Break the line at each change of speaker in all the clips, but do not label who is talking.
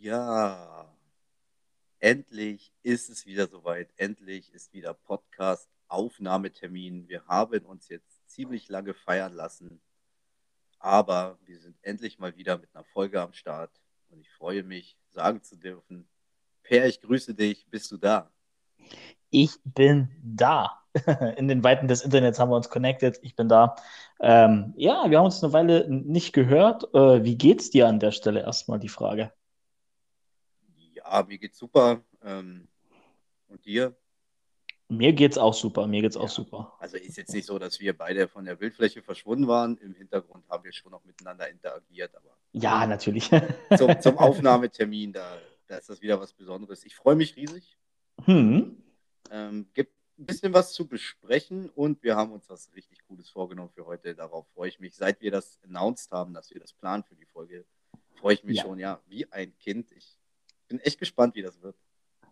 Ja, endlich ist es wieder soweit. Endlich ist wieder Podcast-Aufnahmetermin. Wir haben uns jetzt ziemlich lange feiern lassen, aber wir sind endlich mal wieder mit einer Folge am Start und ich freue mich, sagen zu dürfen, Per, ich grüße dich. Bist du da?
Ich bin da. In den Weiten des Internets haben wir uns connected. Ich bin da. Ähm, ja, wir haben uns eine Weile nicht gehört. Äh, wie geht's dir an der Stelle? Erstmal die Frage.
Ja, mir geht's super. Ähm, und dir?
Mir geht's auch super. Mir geht's ja. auch super.
Also ist jetzt nicht so, dass wir beide von der Bildfläche verschwunden waren. Im Hintergrund haben wir schon noch miteinander interagiert. Aber
ja, natürlich.
zum, zum Aufnahmetermin, da, da ist das wieder was Besonderes. Ich freue mich riesig. Hm. Ähm, gibt ein bisschen was zu besprechen und wir haben uns was richtig Cooles vorgenommen für heute. Darauf freue ich mich. Seit wir das announced haben, dass wir das planen für die Folge, freue ich mich ja. schon, ja, wie ein Kind. Ich bin echt gespannt, wie das wird.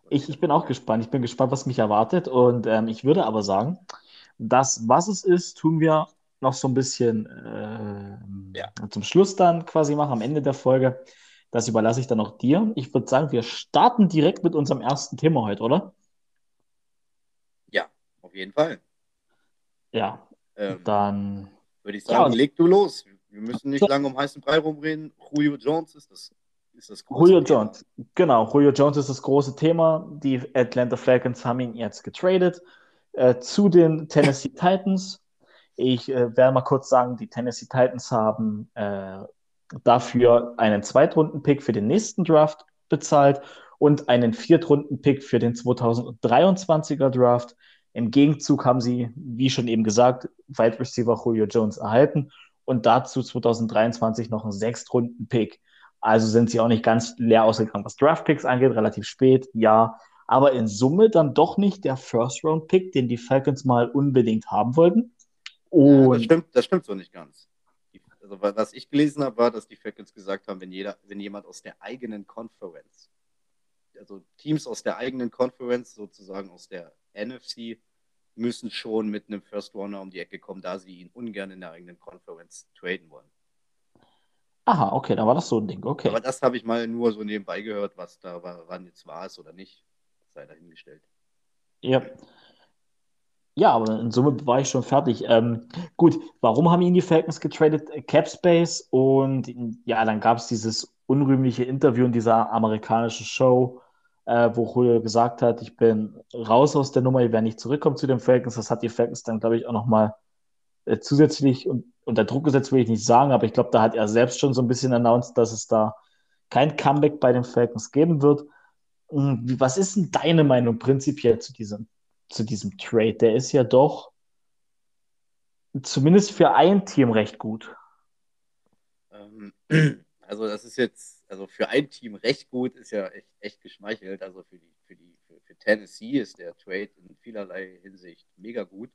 Ich, ich bin auch gespannt. Ich bin gespannt, was mich erwartet. Und ähm, ich würde aber sagen, das, was es ist, tun wir noch so ein bisschen äh, ja. zum Schluss dann quasi machen, am Ende der Folge. Das überlasse ich dann auch dir. Ich würde sagen, wir starten direkt mit unserem ersten Thema heute, oder?
Ja, auf jeden Fall.
Ja, ähm, dann
würde ich sagen, ja, leg du los. Wir müssen nicht lange um heißen Brei rumreden. Julio Jones ist das ist das
Julio Thema. Jones, genau. Julio Jones ist das große Thema. Die Atlanta Falcons haben ihn jetzt getradet äh, zu den Tennessee Titans. Ich äh, werde mal kurz sagen, die Tennessee Titans haben äh, dafür einen Zweitrunden-Pick für den nächsten Draft bezahlt und einen Viertrunden-Pick für den 2023er Draft. Im Gegenzug haben sie, wie schon eben gesagt, Wide Receiver Julio Jones erhalten und dazu 2023 noch einen Sechstrunden-Pick. Also sind sie auch nicht ganz leer ausgegangen, was Draft-Picks angeht, relativ spät, ja. Aber in Summe dann doch nicht der First-Round-Pick, den die Falcons mal unbedingt haben wollten.
Und ja, das, stimmt, das stimmt so nicht ganz. Also, was ich gelesen habe, war, dass die Falcons gesagt haben, wenn, jeder, wenn jemand aus der eigenen Conference, also Teams aus der eigenen Conference, sozusagen aus der NFC, müssen schon mit einem First Runner um die Ecke kommen, da sie ihn ungern in der eigenen Conference traden wollen.
Aha, okay, da war das so ein Ding, okay.
Aber das habe ich mal nur so nebenbei gehört, was da wann jetzt war es oder nicht. Sei dahingestellt.
Ja. Ja, aber in Summe war ich schon fertig. Ähm, gut, warum haben ihn die Falcons getradet? Cap Space und ja, dann gab es dieses unrühmliche Interview in dieser amerikanischen Show, äh, wo Julio gesagt hat, ich bin raus aus der Nummer, ich werde nicht zurückkommen zu den Falcons. Das hat die Falcons dann, glaube ich, auch nochmal äh, zusätzlich und unter Druck gesetzt, will ich nicht sagen, aber ich glaube, da hat er selbst schon so ein bisschen announced, dass es da kein Comeback bei den Falcons geben wird. Hm, was ist denn deine Meinung prinzipiell zu diesem, zu diesem Trade? Der ist ja doch zumindest für ein Team recht gut.
Ähm, also das ist jetzt, also für ein Team recht gut, ist ja echt, echt geschmeichelt. Also für die, für die, für, Tennessee ist der Trade in vielerlei Hinsicht mega gut.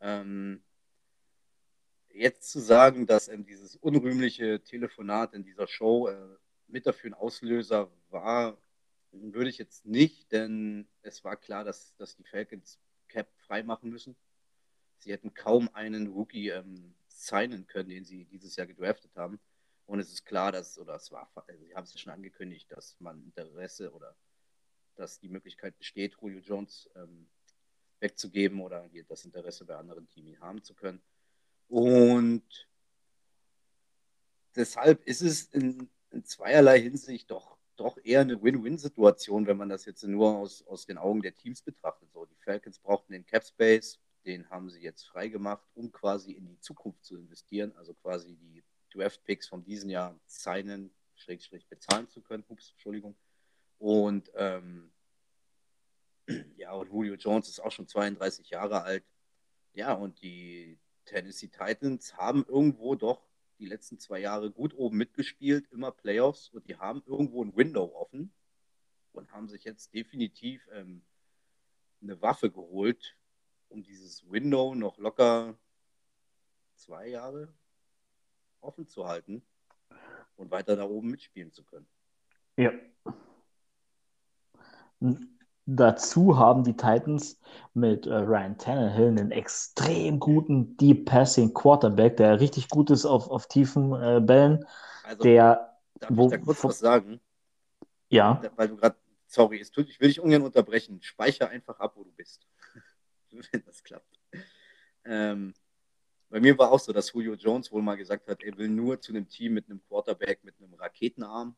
Ähm, jetzt zu sagen, dass ähm, dieses unrühmliche Telefonat in dieser Show äh, mit dafür ein Auslöser war, würde ich jetzt nicht, denn es war klar, dass, dass die Falcons Cap freimachen müssen. Sie hätten kaum einen Rookie ähm, signen können, den sie dieses Jahr gedraftet haben. Und es ist klar, dass, oder es war, also sie haben es schon angekündigt, dass man Interesse oder dass die Möglichkeit besteht, Julio Jones ähm, wegzugeben oder das Interesse bei anderen Teams haben zu können. Und deshalb ist es in, in zweierlei Hinsicht doch, doch eher eine Win-Win-Situation, wenn man das jetzt nur aus, aus den Augen der Teams betrachtet. So, die Falcons brauchten den Cap Space, den haben sie jetzt freigemacht, um quasi in die Zukunft zu investieren, also quasi die Draft Picks von diesem Jahr signen, schrägstrich bezahlen zu können. Ups, Entschuldigung. Und ähm, ja, und Julio Jones ist auch schon 32 Jahre alt. Ja, und die, Tennessee Titans haben irgendwo doch die letzten zwei Jahre gut oben mitgespielt, immer Playoffs und die haben irgendwo ein Window offen und haben sich jetzt definitiv ähm, eine Waffe geholt, um dieses Window noch locker zwei Jahre offen zu halten und weiter da oben mitspielen zu können.
Ja. Dazu haben die Titans mit äh, Ryan Tannehill einen extrem guten Deep Passing Quarterback, der richtig gut ist auf, auf tiefen äh, Bällen. Also,
der, darf wo, ich da kurz was sagen?
Ja.
Weil du gerade, sorry, es tut, ich will dich ungern unterbrechen. Speicher einfach ab, wo du bist. Wenn das klappt. Ähm, bei mir war auch so, dass Julio Jones wohl mal gesagt hat, er will nur zu einem Team mit einem Quarterback mit einem Raketenarm.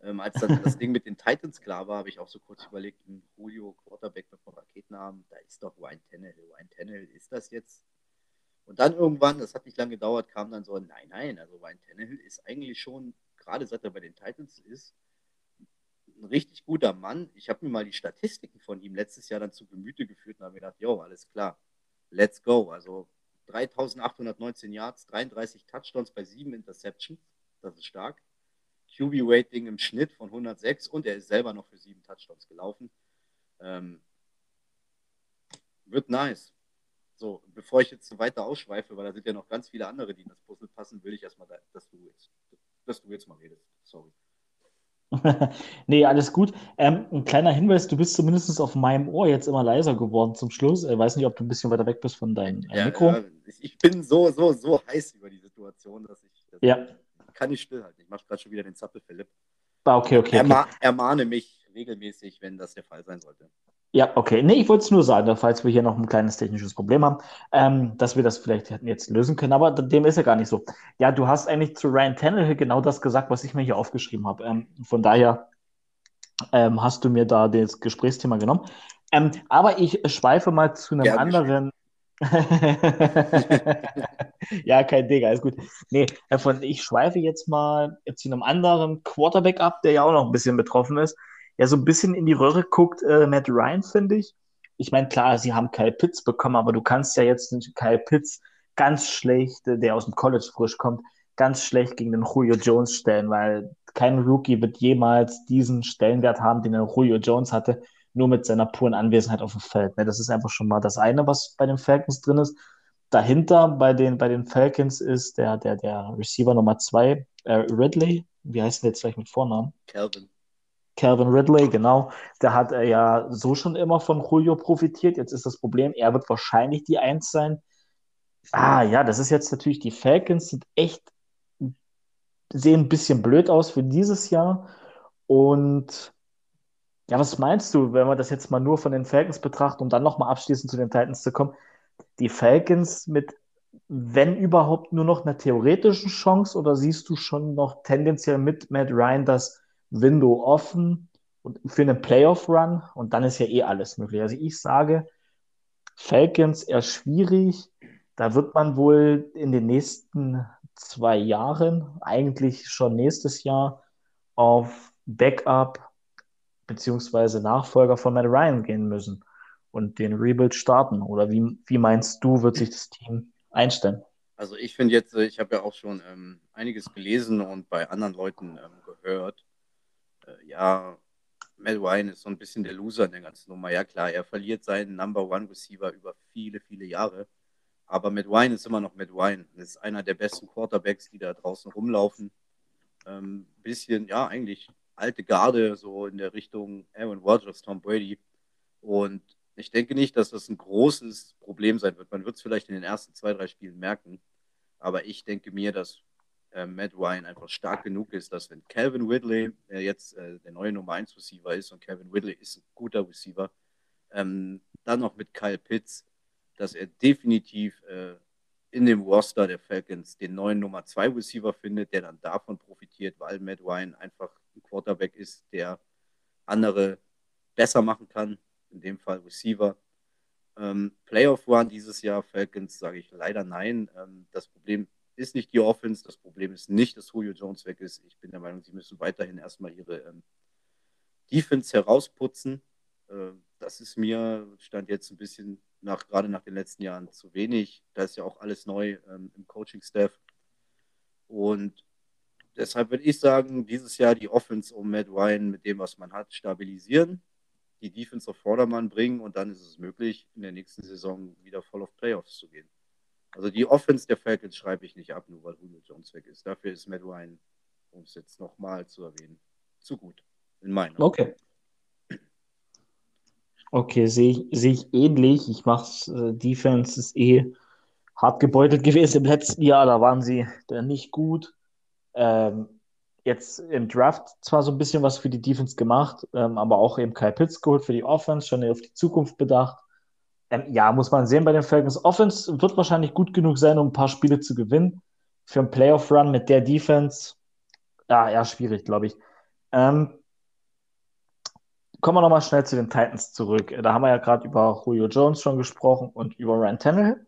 Ähm, als dann das Ding mit den Titans klar war, habe ich auch so kurz überlegt, ein Julio Quarterback mit einem Raketenarm, da ist doch Ryan Tannehill. Ryan Tannehill, ist das jetzt? Und dann irgendwann, das hat nicht lange gedauert, kam dann so, nein, nein, also Ryan Tannehill ist eigentlich schon, gerade seit er bei den Titans ist, ein richtig guter Mann. Ich habe mir mal die Statistiken von ihm letztes Jahr dann zu Gemüte geführt und habe mir gedacht, jo, alles klar, let's go. Also 3819 Yards, 33 Touchdowns bei 7 Interceptions. Das ist stark. QB-Rating im Schnitt von 106 und er ist selber noch für 7 Touchdowns gelaufen. Ähm, wird nice. So, bevor ich jetzt weiter ausschweife, weil da sind ja noch ganz viele andere, die in das Puzzle passen, will ich erstmal, dass du jetzt, dass du jetzt mal redest. Sorry.
nee, alles gut. Ähm, ein kleiner Hinweis, du bist zumindest auf meinem Ohr jetzt immer leiser geworden zum Schluss. Ich weiß nicht, ob du ein bisschen weiter weg bist von deinem äh, Mikro. Ja,
ich bin so, so, so heiß über die Situation, dass ich das
ja.
Kann nicht stillhalten. Ich mache gerade schon wieder den Zappel, Philipp.
Ah, okay, okay.
Erma
okay.
Ermahne mich regelmäßig, wenn das der Fall sein sollte.
Ja, okay. Nee, ich wollte es nur sagen, falls wir hier noch ein kleines technisches Problem haben, ähm, dass wir das vielleicht hätten jetzt lösen können, aber dem ist ja gar nicht so. Ja, du hast eigentlich zu Ryan Tannehill genau das gesagt, was ich mir hier aufgeschrieben habe. Ähm, von daher ähm, hast du mir da das Gesprächsthema genommen. Ähm, aber ich schweife mal zu einem Gerne anderen. ja, kein Ding, alles gut. Nee, von, ich schweife jetzt mal zu einem anderen Quarterback ab, der ja auch noch ein bisschen betroffen ist ja so ein bisschen in die Röhre guckt, äh, Matt Ryan, finde ich. Ich meine, klar, sie haben Kyle Pitts bekommen, aber du kannst ja jetzt Kyle Pitts ganz schlecht, äh, der aus dem College frisch kommt, ganz schlecht gegen den Julio Jones stellen, weil kein Rookie wird jemals diesen Stellenwert haben, den der Julio Jones hatte, nur mit seiner puren Anwesenheit auf dem Feld. Ne? Das ist einfach schon mal das eine, was bei den Falcons drin ist. Dahinter bei den, bei den Falcons ist der, der, der Receiver Nummer zwei, äh, Ridley. Wie heißt der jetzt gleich mit Vornamen?
Calvin.
Calvin Ridley, genau, der hat äh, ja so schon immer von Julio profitiert. Jetzt ist das Problem, er wird wahrscheinlich die Eins sein. Ah, ja, das ist jetzt natürlich, die Falcons sind echt, sehen ein bisschen blöd aus für dieses Jahr. Und ja, was meinst du, wenn wir das jetzt mal nur von den Falcons betrachten, um dann nochmal abschließend zu den Titans zu kommen? Die Falcons mit, wenn überhaupt, nur noch einer theoretischen Chance oder siehst du schon noch tendenziell mit Matt Ryan, dass Window offen und für einen Playoff-Run und dann ist ja eh alles möglich. Also ich sage, Falcons eher schwierig. Da wird man wohl in den nächsten zwei Jahren, eigentlich schon nächstes Jahr, auf Backup beziehungsweise Nachfolger von Matt Ryan gehen müssen und den Rebuild starten. Oder wie, wie meinst du, wird sich das Team einstellen?
Also ich finde jetzt, ich habe ja auch schon ähm, einiges gelesen und bei anderen Leuten ähm, gehört, äh, ja, Matt Ryan ist so ein bisschen der Loser in der ganzen Nummer. Ja, klar, er verliert seinen Number One Receiver über viele, viele Jahre. Aber Matt Ryan ist immer noch Matt Ryan. Er ist einer der besten Quarterbacks, die da draußen rumlaufen. Ähm, bisschen, ja, eigentlich alte Garde, so in der Richtung Aaron Rodgers, Tom Brady. Und ich denke nicht, dass das ein großes Problem sein wird. Man wird es vielleicht in den ersten zwei, drei Spielen merken. Aber ich denke mir, dass äh, Matt Ryan einfach stark genug ist, dass wenn Calvin Ridley, der jetzt äh, der neue Nummer 1 Receiver ist und Calvin Ridley ist ein guter Receiver, ähm, dann noch mit Kyle Pitts, dass er definitiv äh, in dem Roster der Falcons den neuen Nummer 2 Receiver findet, der dann davon profitiert, weil Matt Ryan einfach ein Quarterback ist, der andere besser machen kann, in dem Fall Receiver. Ähm, Playoff Run dieses Jahr Falcons sage ich leider nein. Ähm, das Problem ist nicht die Offense. Das Problem ist nicht, dass Julio Jones weg ist. Ich bin der Meinung, sie müssen weiterhin erstmal ihre ähm, Defense herausputzen. Äh, das ist mir, stand jetzt ein bisschen nach, gerade nach den letzten Jahren zu wenig. Da ist ja auch alles neu ähm, im Coaching-Staff. Und deshalb würde ich sagen, dieses Jahr die Offense um Matt Ryan mit dem, was man hat, stabilisieren, die Defense auf Vordermann bringen und dann ist es möglich, in der nächsten Saison wieder voll auf Playoffs zu gehen. Also die Offense der Falcons schreibe ich nicht ab, nur weil Julio Jones weg ist. Dafür ist Matt Ryan, um es jetzt nochmal zu erwähnen, zu gut. In meiner.
Okay. Okay, sehe ich, seh ich ähnlich. Ich mache äh, Defense ist eh hart gebeutelt gewesen im letzten Jahr. Da waren sie dann nicht gut. Ähm, jetzt im Draft zwar so ein bisschen was für die Defense gemacht, ähm, aber auch eben Kyle Pitts geholt für die Offense, schon auf die Zukunft bedacht. Ähm, ja, muss man sehen bei den Falcons. Offense wird wahrscheinlich gut genug sein, um ein paar Spiele zu gewinnen. Für einen Playoff-Run mit der Defense, ja, eher schwierig, glaube ich. Ähm, kommen wir nochmal schnell zu den Titans zurück. Da haben wir ja gerade über Julio Jones schon gesprochen und über Ryan Tannehill.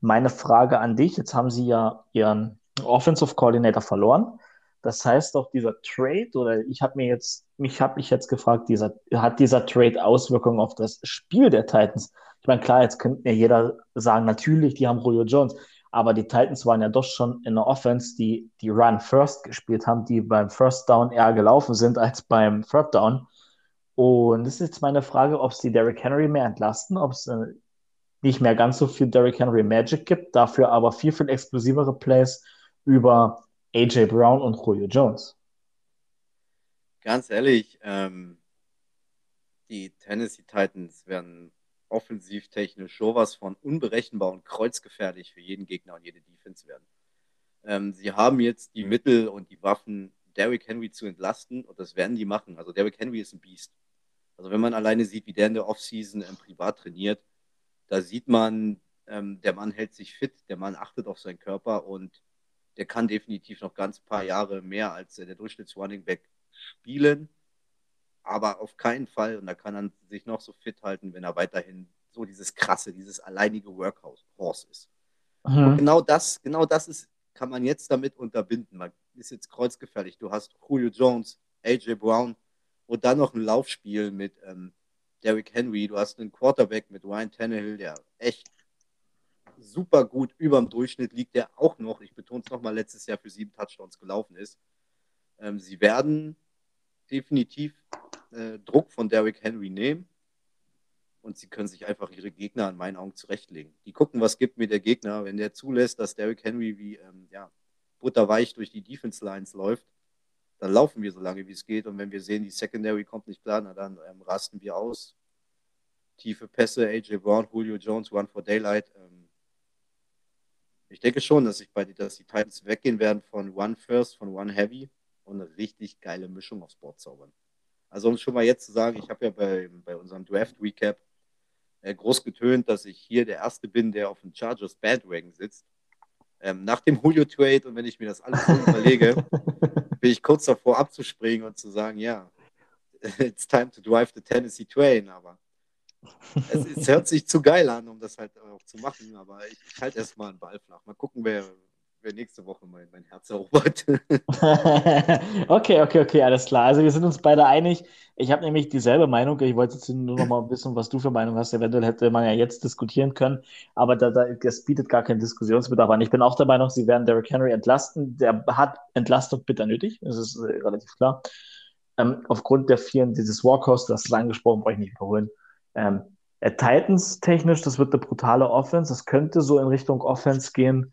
Meine Frage an dich, jetzt haben sie ja ihren Offensive Coordinator verloren. Das heißt doch, dieser Trade, oder ich habe mir jetzt, mich habe mich jetzt gefragt, dieser, hat dieser Trade Auswirkungen auf das Spiel der Titans? Ich meine, klar, jetzt könnte mir jeder sagen, natürlich, die haben Julio Jones, aber die Titans waren ja doch schon in der Offense, die die Run First gespielt haben, die beim First Down eher gelaufen sind als beim Third Down. Und das ist jetzt meine Frage, ob es die Derrick Henry mehr entlasten, ob es äh, nicht mehr ganz so viel Derrick Henry Magic gibt, dafür aber viel, viel explosivere Plays über AJ Brown und Julio Jones.
Ganz ehrlich, ähm, die Tennessee Titans werden offensivtechnisch sowas von unberechenbar und kreuzgefährlich für jeden Gegner und jede Defense werden. Ähm, sie haben jetzt die Mittel und die Waffen, Derrick Henry zu entlasten und das werden die machen. Also Derrick Henry ist ein Biest. Also wenn man alleine sieht, wie der in der Offseason ähm, privat trainiert, da sieht man, ähm, der Mann hält sich fit, der Mann achtet auf seinen Körper und der kann definitiv noch ganz paar Jahre mehr als der Durchschnitts-Running Back spielen. Aber auf keinen Fall, und da kann er sich noch so fit halten, wenn er weiterhin so dieses krasse, dieses alleinige Workhorse ist. Mhm. Genau das, genau das ist, kann man jetzt damit unterbinden. Man ist jetzt kreuzgefährlich. Du hast Julio Jones, AJ Brown und dann noch ein Laufspiel mit ähm, Derrick Henry. Du hast einen Quarterback mit Ryan Tannehill, der echt super gut über dem Durchschnitt liegt, der auch noch, ich betone es nochmal, letztes Jahr für sieben Touchdowns gelaufen ist. Ähm, sie werden definitiv äh, Druck von Derrick Henry nehmen und sie können sich einfach ihre Gegner in meinen Augen zurechtlegen. Die gucken, was gibt mir der Gegner, wenn der zulässt, dass Derrick Henry wie ähm, ja, butterweich durch die Defense Lines läuft, dann laufen wir so lange, wie es geht. Und wenn wir sehen, die Secondary kommt nicht klar, na, dann ähm, rasten wir aus. Tiefe Pässe, AJ Brown, Julio Jones, One for Daylight. Ähm, ich denke schon, dass, ich bei, dass die Titans weggehen werden von One First, von One Heavy und eine richtig geile Mischung aufs Board zaubern. Also um schon mal jetzt zu sagen, ich habe ja bei, bei unserem Draft Recap äh, groß getönt, dass ich hier der Erste bin, der auf dem Chargers Bandwagon sitzt. Ähm, nach dem Julio Trade und wenn ich mir das alles so überlege, bin ich kurz davor abzuspringen und zu sagen, ja, it's time to drive the Tennessee Train, aber es, es, hört sich zu geil an, um das halt auch zu machen, aber ich, ich halte erstmal einen Ball flach. Mal gucken, wer, wer nächste Woche mein, mein Herz erobert.
okay, okay, okay, alles klar. Also wir sind uns beide einig. Ich habe nämlich dieselbe Meinung. Ich wollte jetzt nur noch mal wissen, was du für Meinung hast. Eventuell hätte man ja jetzt diskutieren können, aber da, da, das bietet gar keinen Diskussionsbedarf an. Ich bin auch der Meinung, sie werden Derrick Henry entlasten. Der hat Entlastung bitter nötig, das ist äh, relativ klar. Ähm, aufgrund der vielen, dieses Walkhouse, das ist angesprochen, brauche ich nicht wiederholen. Ähm, äh, Titans technisch, das wird eine brutale Offense. Das könnte so in Richtung Offense gehen.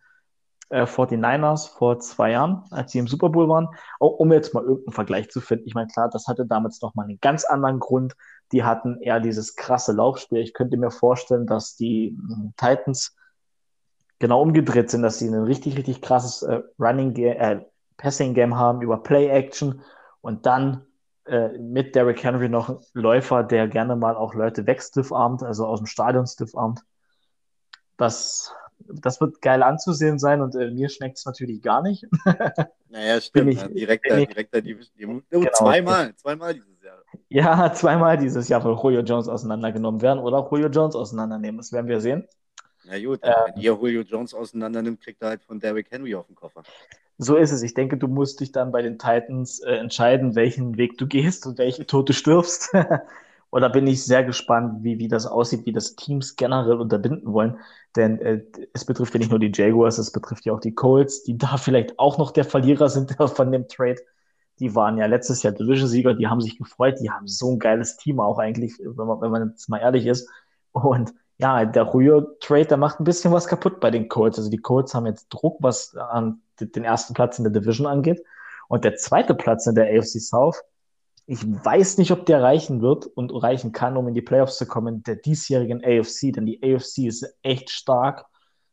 Äh, 49ers vor zwei Jahren, als sie im Super Bowl waren, auch, um jetzt mal irgendeinen Vergleich zu finden. Ich meine, klar, das hatte damals nochmal einen ganz anderen Grund. Die hatten eher dieses krasse Laufspiel. Ich könnte mir vorstellen, dass die äh, Titans genau umgedreht sind, dass sie ein richtig, richtig krasses äh, Running Game, äh, Passing Game haben über Play Action und dann äh, mit Derrick Henry noch ein Läufer, der gerne mal auch Leute wegstiffarmt, also aus dem Stadion stiffarmt. Das, das wird geil anzusehen sein und äh, mir schmeckt es natürlich gar nicht.
Naja, stimmt. Ich, direkt, da, direkt da die, die, oh, genau. zweimal, zweimal dieses Jahr.
Ja, zweimal dieses Jahr will Julio Jones auseinandergenommen werden oder Julio Jones auseinandernehmen. Das werden wir sehen.
Na gut, ähm, wenn ihr Julio Jones auseinandernimmt, kriegt er halt von Derrick Henry auf den Koffer.
So ist es. Ich denke, du musst dich dann bei den Titans äh, entscheiden, welchen Weg du gehst und welchen Tod du stirbst. und da bin ich sehr gespannt, wie, wie das aussieht, wie das Teams generell unterbinden wollen. Denn äh, es betrifft ja nicht nur die Jaguars, es betrifft ja auch die Colts, die da vielleicht auch noch der Verlierer sind von dem Trade. Die waren ja letztes Jahr Division-Sieger, die haben sich gefreut, die haben so ein geiles Team auch eigentlich, wenn man, wenn man jetzt mal ehrlich ist. Und ja, der Julio-Trade, der macht ein bisschen was kaputt bei den Colts. Also die Colts haben jetzt Druck, was an den ersten Platz in der Division angeht. Und der zweite Platz in der AFC South, ich weiß nicht, ob der reichen wird und reichen kann, um in die Playoffs zu kommen, der diesjährigen AFC, denn die AFC ist echt stark,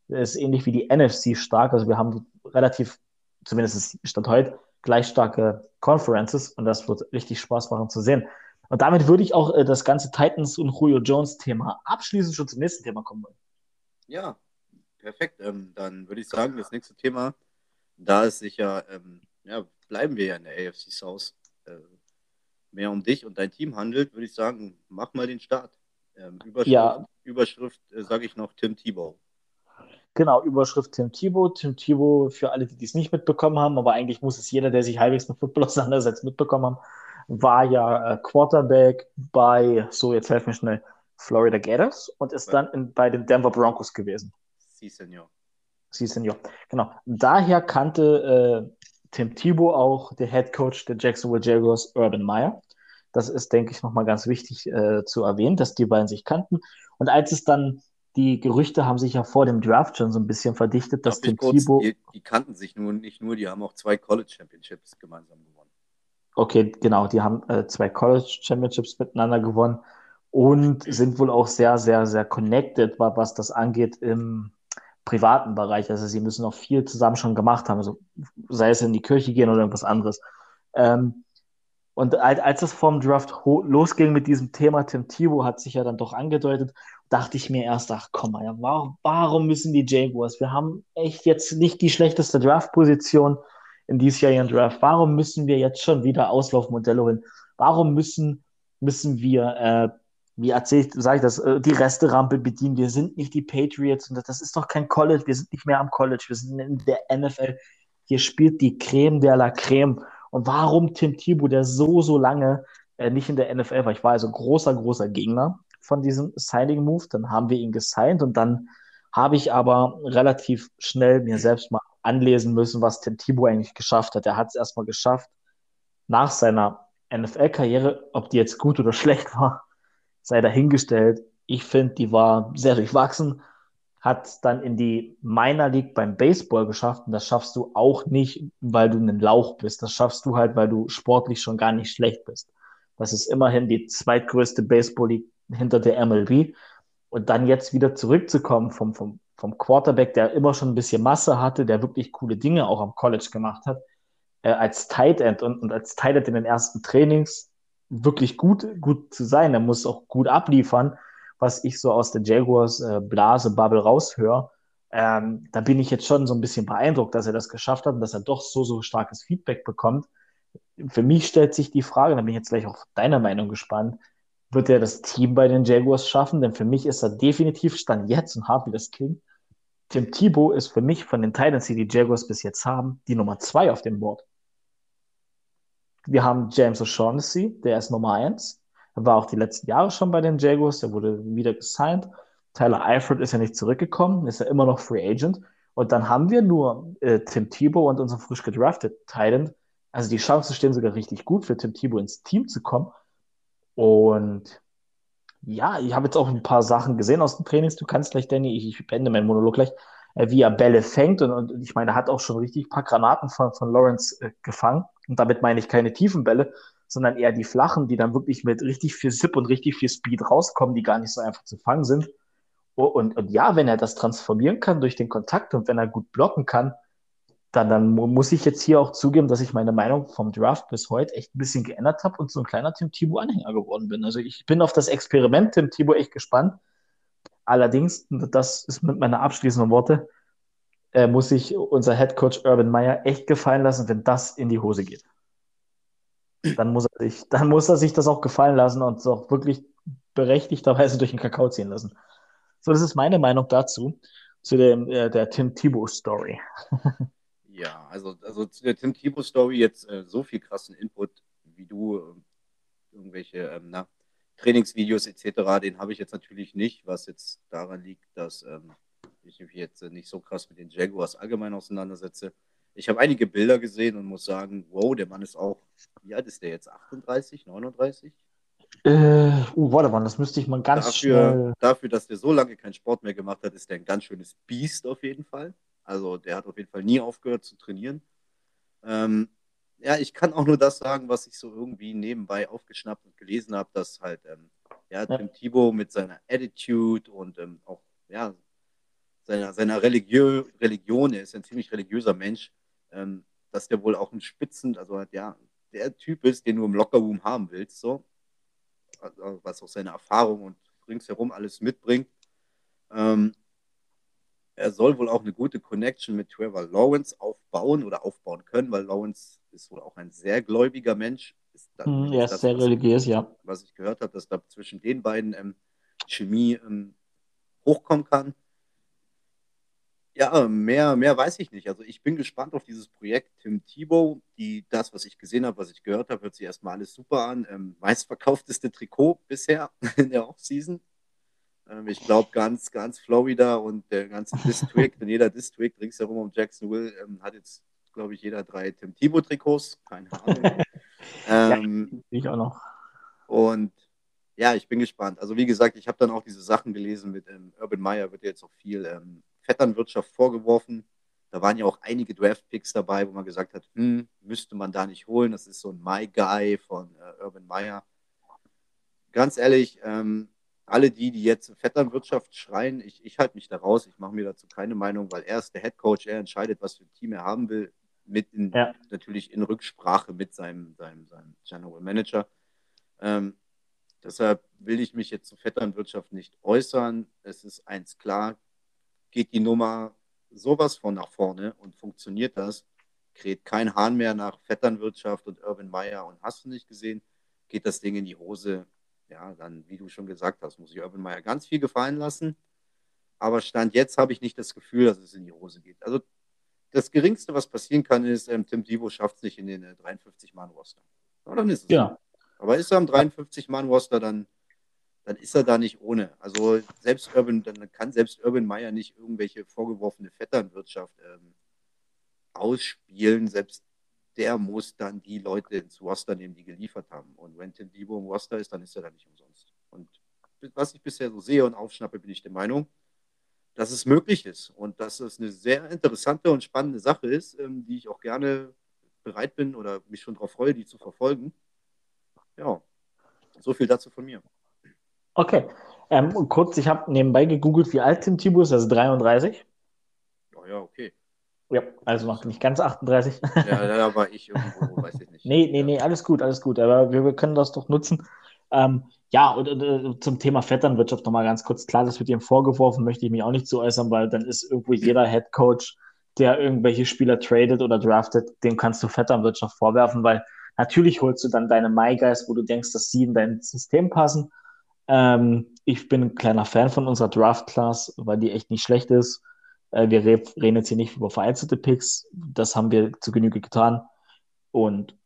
ist ähnlich wie die NFC stark. Also wir haben relativ, zumindest Stand heute, gleich starke Conferences und das wird richtig Spaß machen zu sehen. Und damit würde ich auch äh, das ganze Titans und Julio Jones Thema abschließend schon zum nächsten Thema kommen.
Ja, perfekt. Ähm, dann würde ich sagen, das nächste Thema, da ist sicher, ähm, ja, bleiben wir ja in der AFC South, äh, mehr um dich und dein Team handelt, würde ich sagen, mach mal den Start. Ähm, Überschrift, ja. Überschrift äh, sage ich noch Tim Tebow.
Genau, Überschrift Tim Thibault. Tim Thibault, für alle, die es nicht mitbekommen haben, aber eigentlich muss es jeder, der sich halbwegs mit Football auseinandersetzt, mitbekommen haben, war ja äh, Quarterback bei, so jetzt helfen mir schnell, Florida Gators und ist dann in, bei den Denver Broncos gewesen.
Si, Senor.
Si, Senor. Genau. Daher kannte äh, Tim Thibault auch der Head Coach der Jacksonville Jaguars, Urban Meyer. Das ist, denke ich, nochmal ganz wichtig äh, zu erwähnen, dass die beiden sich kannten. Und als es dann die Gerüchte haben sich ja vor dem Draft schon so ein bisschen verdichtet, dass Tim kurz, Thibault.
Die, die, kannten sich nun nicht nur, die haben auch zwei College Championships gemeinsam gewonnen.
Okay, genau, die haben äh, zwei College Championships miteinander gewonnen und sind wohl auch sehr, sehr, sehr connected, was das angeht im privaten Bereich. Also sie müssen auch viel zusammen schon gemacht haben, also sei es in die Kirche gehen oder irgendwas anderes. Ähm, und als es vom Draft losging mit diesem Thema, Tim Thibault hat sich ja dann doch angedeutet, dachte ich mir erst, ach komm mal, warum, warum müssen die Jaguars? Wir haben echt jetzt nicht die schlechteste Draft-Position in diesjährigen Draft. Warum müssen wir jetzt schon wieder Auslaufmodelle holen? Warum müssen, müssen wir, äh, wie erzähle ich, sage ich das, äh, die Resterampe bedienen? Wir sind nicht die Patriots und das ist doch kein College. Wir sind nicht mehr am College. Wir sind in der NFL. Hier spielt die Creme de la Creme. Und warum Tim Thibault, der so, so lange äh, nicht in der NFL war? Ich war also großer, großer Gegner von diesem Signing-Move. Dann haben wir ihn gesigned und dann habe ich aber relativ schnell mir selbst mal anlesen müssen, was Tim Thibault eigentlich geschafft hat. Er hat es erstmal geschafft, nach seiner NFL-Karriere, ob die jetzt gut oder schlecht war, sei dahingestellt. Ich finde, die war sehr durchwachsen, hat dann in die Minor League beim Baseball geschafft und das schaffst du auch nicht, weil du ein Lauch bist. Das schaffst du halt, weil du sportlich schon gar nicht schlecht bist. Das ist immerhin die zweitgrößte Baseball-League hinter der MLB. Und dann jetzt wieder zurückzukommen vom, vom, vom Quarterback, der immer schon ein bisschen Masse hatte, der wirklich coole Dinge auch am College gemacht hat, äh, als Tight End und, und als Tight End in den ersten Trainings wirklich gut, gut zu sein. Er muss auch gut abliefern, was ich so aus der Jaguars äh, Blase Bubble raushöre. Ähm, da bin ich jetzt schon so ein bisschen beeindruckt, dass er das geschafft hat und dass er doch so, so starkes Feedback bekommt. Für mich stellt sich die Frage, da bin ich jetzt gleich auf deine Meinung gespannt, wird er das Team bei den Jaguars schaffen? Denn für mich ist er definitiv, stand jetzt und hart wie das klingt, Tim Thibault ist für mich von den Titans, die die Jaguars bis jetzt haben, die Nummer zwei auf dem Board. Wir haben James O'Shaughnessy, der ist Nummer eins. Er war auch die letzten Jahre schon bei den Jaguars, der wurde wieder gesigned. Tyler Eifert ist ja nicht zurückgekommen, ist ja immer noch Free Agent. Und dann haben wir nur äh, Tim Thibault und unseren frisch gedraftet Titan. Also die Chancen stehen sogar richtig gut für Tim Thibault ins Team zu kommen. Und ja, ich habe jetzt auch ein paar Sachen gesehen aus den Trainings. Du kannst gleich, Danny, ich, ich beende meinen Monolog gleich, äh, wie er Bälle fängt. Und, und ich meine, er hat auch schon richtig ein paar Granaten von, von Lawrence äh, gefangen. Und damit meine ich keine tiefen Bälle, sondern eher die flachen, die dann wirklich mit richtig viel Zip und richtig viel Speed rauskommen, die gar nicht so einfach zu fangen sind. Und, und ja, wenn er das transformieren kann durch den Kontakt und wenn er gut blocken kann, dann, dann muss ich jetzt hier auch zugeben, dass ich meine Meinung vom Draft bis heute echt ein bisschen geändert habe und so ein kleiner Tim Thibault-Anhänger geworden bin. Also ich bin auf das Experiment Tim Thibault echt gespannt. Allerdings, das ist mit meiner abschließenden Worte, äh, muss ich unser Head Coach Urban Meyer echt gefallen lassen, wenn das in die Hose geht. Dann muss er sich, dann muss er sich das auch gefallen lassen und es auch wirklich berechtigterweise durch den Kakao ziehen lassen. So, das ist meine Meinung dazu, zu dem, äh, der Tim Thibault Story.
Ja, also, also zu der Tim Thibault Story jetzt äh, so viel krassen Input, wie du äh, irgendwelche ähm, na, Trainingsvideos etc., den habe ich jetzt natürlich nicht, was jetzt daran liegt, dass ähm, mich jetzt äh, nicht so krass mit den Jaguars allgemein auseinandersetze. Ich habe einige Bilder gesehen und muss sagen, wow, der Mann ist auch, wie alt ist der jetzt? 38, 39?
Äh, uh, warte mal, das müsste ich mal ganz
dafür,
schnell...
Dafür, dass der so lange keinen Sport mehr gemacht hat, ist der ein ganz schönes Biest auf jeden Fall. Also der hat auf jeden Fall nie aufgehört zu trainieren. Ähm, ja, ich kann auch nur das sagen, was ich so irgendwie nebenbei aufgeschnappt und gelesen habe, dass halt ähm, ja, Tim Thibault mit seiner Attitude und ähm, auch ja, seiner, seiner Religiö Religion, er ist ein ziemlich religiöser Mensch, ähm, dass der wohl auch ein Spitzen, also ja, der Typ ist, den du im Lockerroom haben willst, so. Also, was auch seine Erfahrung und ringsherum alles mitbringt. Ähm, er soll wohl auch eine gute Connection mit Trevor Lawrence aufbauen oder aufbauen können, weil Lawrence ist wohl auch ein sehr gläubiger Mensch.
Ist dann, mm, er ist das, sehr religiös, ja.
Was ich gehört habe, dass da zwischen den beiden ähm, Chemie ähm, hochkommen kann. Ja, mehr, mehr weiß ich nicht. Also ich bin gespannt auf dieses Projekt Tim Thibault. Die, das, was ich gesehen habe, was ich gehört habe, hört sich erstmal alles super an. Ähm, meistverkaufteste Trikot bisher in der Offseason. Ähm, ich glaube, ganz, ganz Florida und der ganze District und jeder District ringsherum um Jacksonville ähm, hat jetzt, glaube ich, jeder drei Tim Thibault-Trikots. Keine Ahnung.
ähm, ja, ich auch noch.
Und ja, ich bin gespannt. Also wie gesagt, ich habe dann auch diese Sachen gelesen mit ähm, Urban Meyer, wird jetzt auch viel ähm, Vetternwirtschaft vorgeworfen. Da waren ja auch einige Draft-Picks dabei, wo man gesagt hat, hm, müsste man da nicht holen. Das ist so ein My Guy von äh, Urban Meyer. Ganz ehrlich, ähm, alle die, die jetzt Vetternwirtschaft schreien, ich, ich halte mich da raus, ich mache mir dazu keine Meinung, weil er ist der Head Coach, er entscheidet, was für ein Team er haben will, mit in, ja. natürlich in Rücksprache mit seinem, seinem, seinem General Manager. Ähm, deshalb will ich mich jetzt zur Vetternwirtschaft nicht äußern. Es ist eins klar, geht die Nummer sowas von nach vorne und funktioniert das, kräht kein Hahn mehr nach Vetternwirtschaft und Irvin Meyer und hast du nicht gesehen, geht das Ding in die Hose ja, dann, wie du schon gesagt hast, muss ich Urban Meyer ganz viel gefallen lassen. Aber Stand jetzt habe ich nicht das Gefühl, dass es in die Hose geht. Also das Geringste, was passieren kann, ist, ähm, Tim Divo schafft es nicht in den äh, 53-Mann-Roster. Ja, dann ist es.
Ja. So.
Aber ist er am 53-Mann-Roster, dann, dann ist er da nicht ohne. Also selbst Urban, dann kann selbst Urban Meyer nicht irgendwelche vorgeworfene Vetternwirtschaft ähm, ausspielen. Selbst der muss dann die Leute ins Roster nehmen, die geliefert haben. Und wenn Tim Debo im Roster ist, dann ist er da nicht umsonst. Und was ich bisher so sehe und aufschnappe, bin ich der Meinung, dass es möglich ist und dass es eine sehr interessante und spannende Sache ist, ähm, die ich auch gerne bereit bin oder mich schon darauf freue, die zu verfolgen. Ja, so viel dazu von mir.
Okay. Ähm, kurz, ich habe nebenbei gegoogelt, wie alt Tim Thibaut ist, also 33.
Oh ja, okay.
Ja, also noch nicht ganz 38.
Ja, da war ich irgendwo, weiß ich nicht.
nee, nee, nee, alles gut, alles gut. Aber wir, wir können das doch nutzen. Ähm, ja, und äh, zum Thema Vetternwirtschaft nochmal ganz kurz. Klar, das wird ihm vorgeworfen, möchte ich mich auch nicht zu äußern, weil dann ist irgendwo jeder Head Coach, der irgendwelche Spieler tradet oder draftet, dem kannst du Vetternwirtschaft vorwerfen, weil natürlich holst du dann deine My Guys, wo du denkst, dass sie in dein System passen. Ähm, ich bin ein kleiner Fan von unserer Draft Class, weil die echt nicht schlecht ist. Äh, wir reden jetzt hier nicht über vereinzelte Picks. Das haben wir zu Genüge getan. Und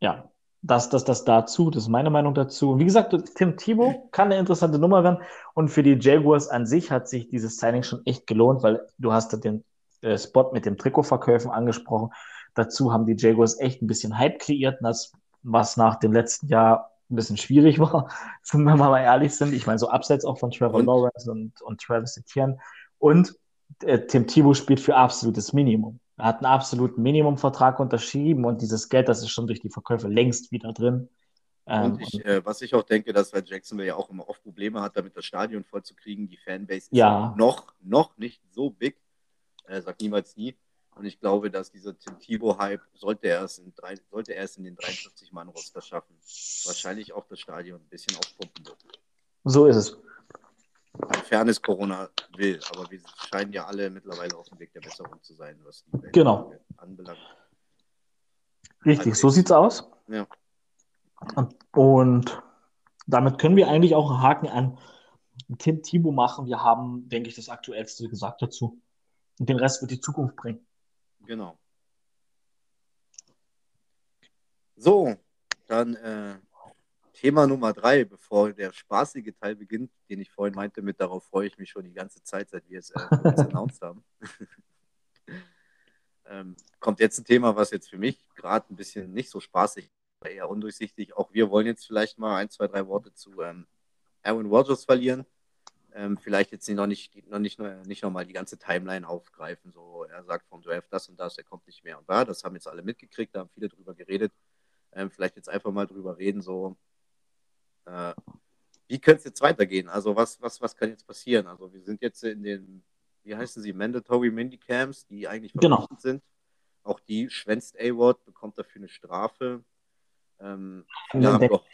ja, das, das, das dazu, das ist meine Meinung dazu. Wie gesagt, Tim Thibault kann eine interessante Nummer werden. Und für die Jaguars an sich hat sich dieses Signing schon echt gelohnt, weil du hast den äh, Spot mit dem Trikotverkäufen angesprochen. Dazu haben die Jaguars echt ein bisschen Hype kreiert, das, was nach dem letzten Jahr ein bisschen schwierig war, wenn wir mal ehrlich sind. Ich meine, so abseits auch von Trevor und? Lawrence und, und Travis Etienne. Und äh, Tim Thibault spielt für absolutes Minimum. Er hat einen absoluten Minimumvertrag unterschrieben und dieses Geld, das ist schon durch die Verkäufe längst wieder drin.
Ähm, und ich, äh, was ich auch denke, dass weil Jacksonville ja auch immer oft Probleme hat, damit das Stadion voll zu kriegen. Die Fanbase ist
ja.
noch, noch nicht so big. Äh, sagt niemals nie. Und ich glaube, dass dieser Tim Thibault-Hype, sollte, er es in sollte er es in den 43-Mann-Roster schaffen, wahrscheinlich auch das Stadion ein bisschen aufpumpen wird.
So ist es.
Sofern es Corona will. Aber wir scheinen ja alle mittlerweile auf dem Weg der Besserung zu sein, was die
Welt genau. anbelangt. Richtig, also so sieht's aus.
Ja.
Und damit können wir eigentlich auch einen Haken an Tim Thibault machen. Wir haben, denke ich, das Aktuellste gesagt dazu. Und den Rest wird die Zukunft bringen.
Genau. So, dann äh, Thema Nummer drei, bevor der spaßige Teil beginnt, den ich vorhin meinte, mit darauf freue ich mich schon die ganze Zeit, seit wir es äh, announced haben. ähm, kommt jetzt ein Thema, was jetzt für mich gerade ein bisschen nicht so spaßig, aber eher undurchsichtig. Auch wir wollen jetzt vielleicht mal ein, zwei, drei Worte zu ähm, Aaron Rodgers verlieren. Ähm, vielleicht jetzt noch nicht, noch nicht, nicht noch mal die ganze Timeline aufgreifen. So, er sagt vom Draft das und das, er kommt nicht mehr und da. Das haben jetzt alle mitgekriegt, da haben viele drüber geredet. Ähm, vielleicht jetzt einfach mal drüber reden, so äh, wie könnte es jetzt weitergehen? Also was, was, was kann jetzt passieren? Also wir sind jetzt in den, wie heißen sie, Mandatory Mindy Camps, die eigentlich
genau.
sind. Auch die schwänzt A-Ward, bekommt dafür eine Strafe. Ähm,
doch...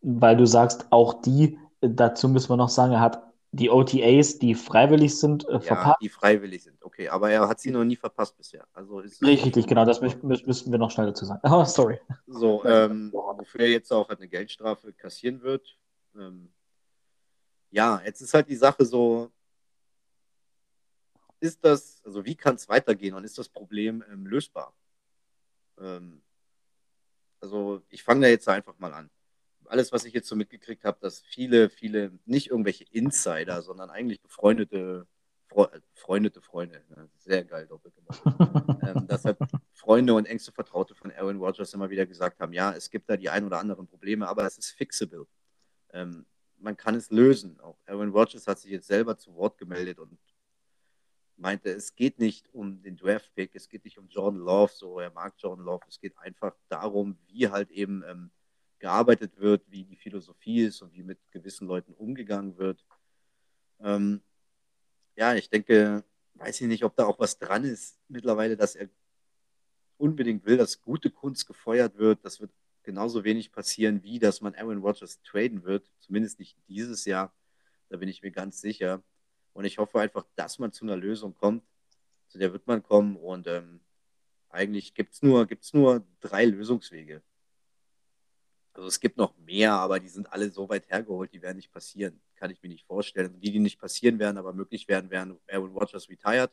Weil du sagst, auch die, dazu müssen wir noch sagen, er hat die OTAs, die freiwillig sind, äh, verpasst. Ja,
die freiwillig sind, okay. Aber er hat sie noch nie verpasst bisher. Also
Richtig, genau, das müssten wir noch schnell dazu sagen. Oh, sorry.
So, ähm, wofür er jetzt auch eine Geldstrafe kassieren wird. Ähm, ja, jetzt ist halt die Sache so, ist das, also wie kann es weitergehen und ist das Problem ähm, lösbar? Ähm, also ich fange da jetzt einfach mal an. Alles, was ich jetzt so mitgekriegt habe, dass viele, viele, nicht irgendwelche Insider, sondern eigentlich befreundete, befreundete Freunde, ne? sehr geil doppelt gemacht, ähm, dass halt Freunde und engste Vertraute von Aaron Rodgers immer wieder gesagt haben, ja, es gibt da die ein oder anderen Probleme, aber es ist fixable. Ähm, man kann es lösen. Auch Aaron Rodgers hat sich jetzt selber zu Wort gemeldet und meinte, es geht nicht um den Draft-Pick, es geht nicht um Jordan Love, so er mag Jordan Love, es geht einfach darum, wie halt eben ähm, gearbeitet wird, wie die Philosophie ist und wie mit gewissen Leuten umgegangen wird. Ähm, ja, ich denke, weiß ich nicht, ob da auch was dran ist mittlerweile, dass er unbedingt will, dass gute Kunst gefeuert wird. Das wird genauso wenig passieren, wie dass man Aaron Rodgers traden wird, zumindest nicht dieses Jahr. Da bin ich mir ganz sicher. Und ich hoffe einfach, dass man zu einer Lösung kommt. Zu der wird man kommen. Und ähm, eigentlich gibt es nur, gibt's nur drei Lösungswege. Also es gibt noch mehr, aber die sind alle so weit hergeholt, die werden nicht passieren. Kann ich mir nicht vorstellen. Also die, die nicht passieren werden, aber möglich werden, wären Aaron Rodgers retired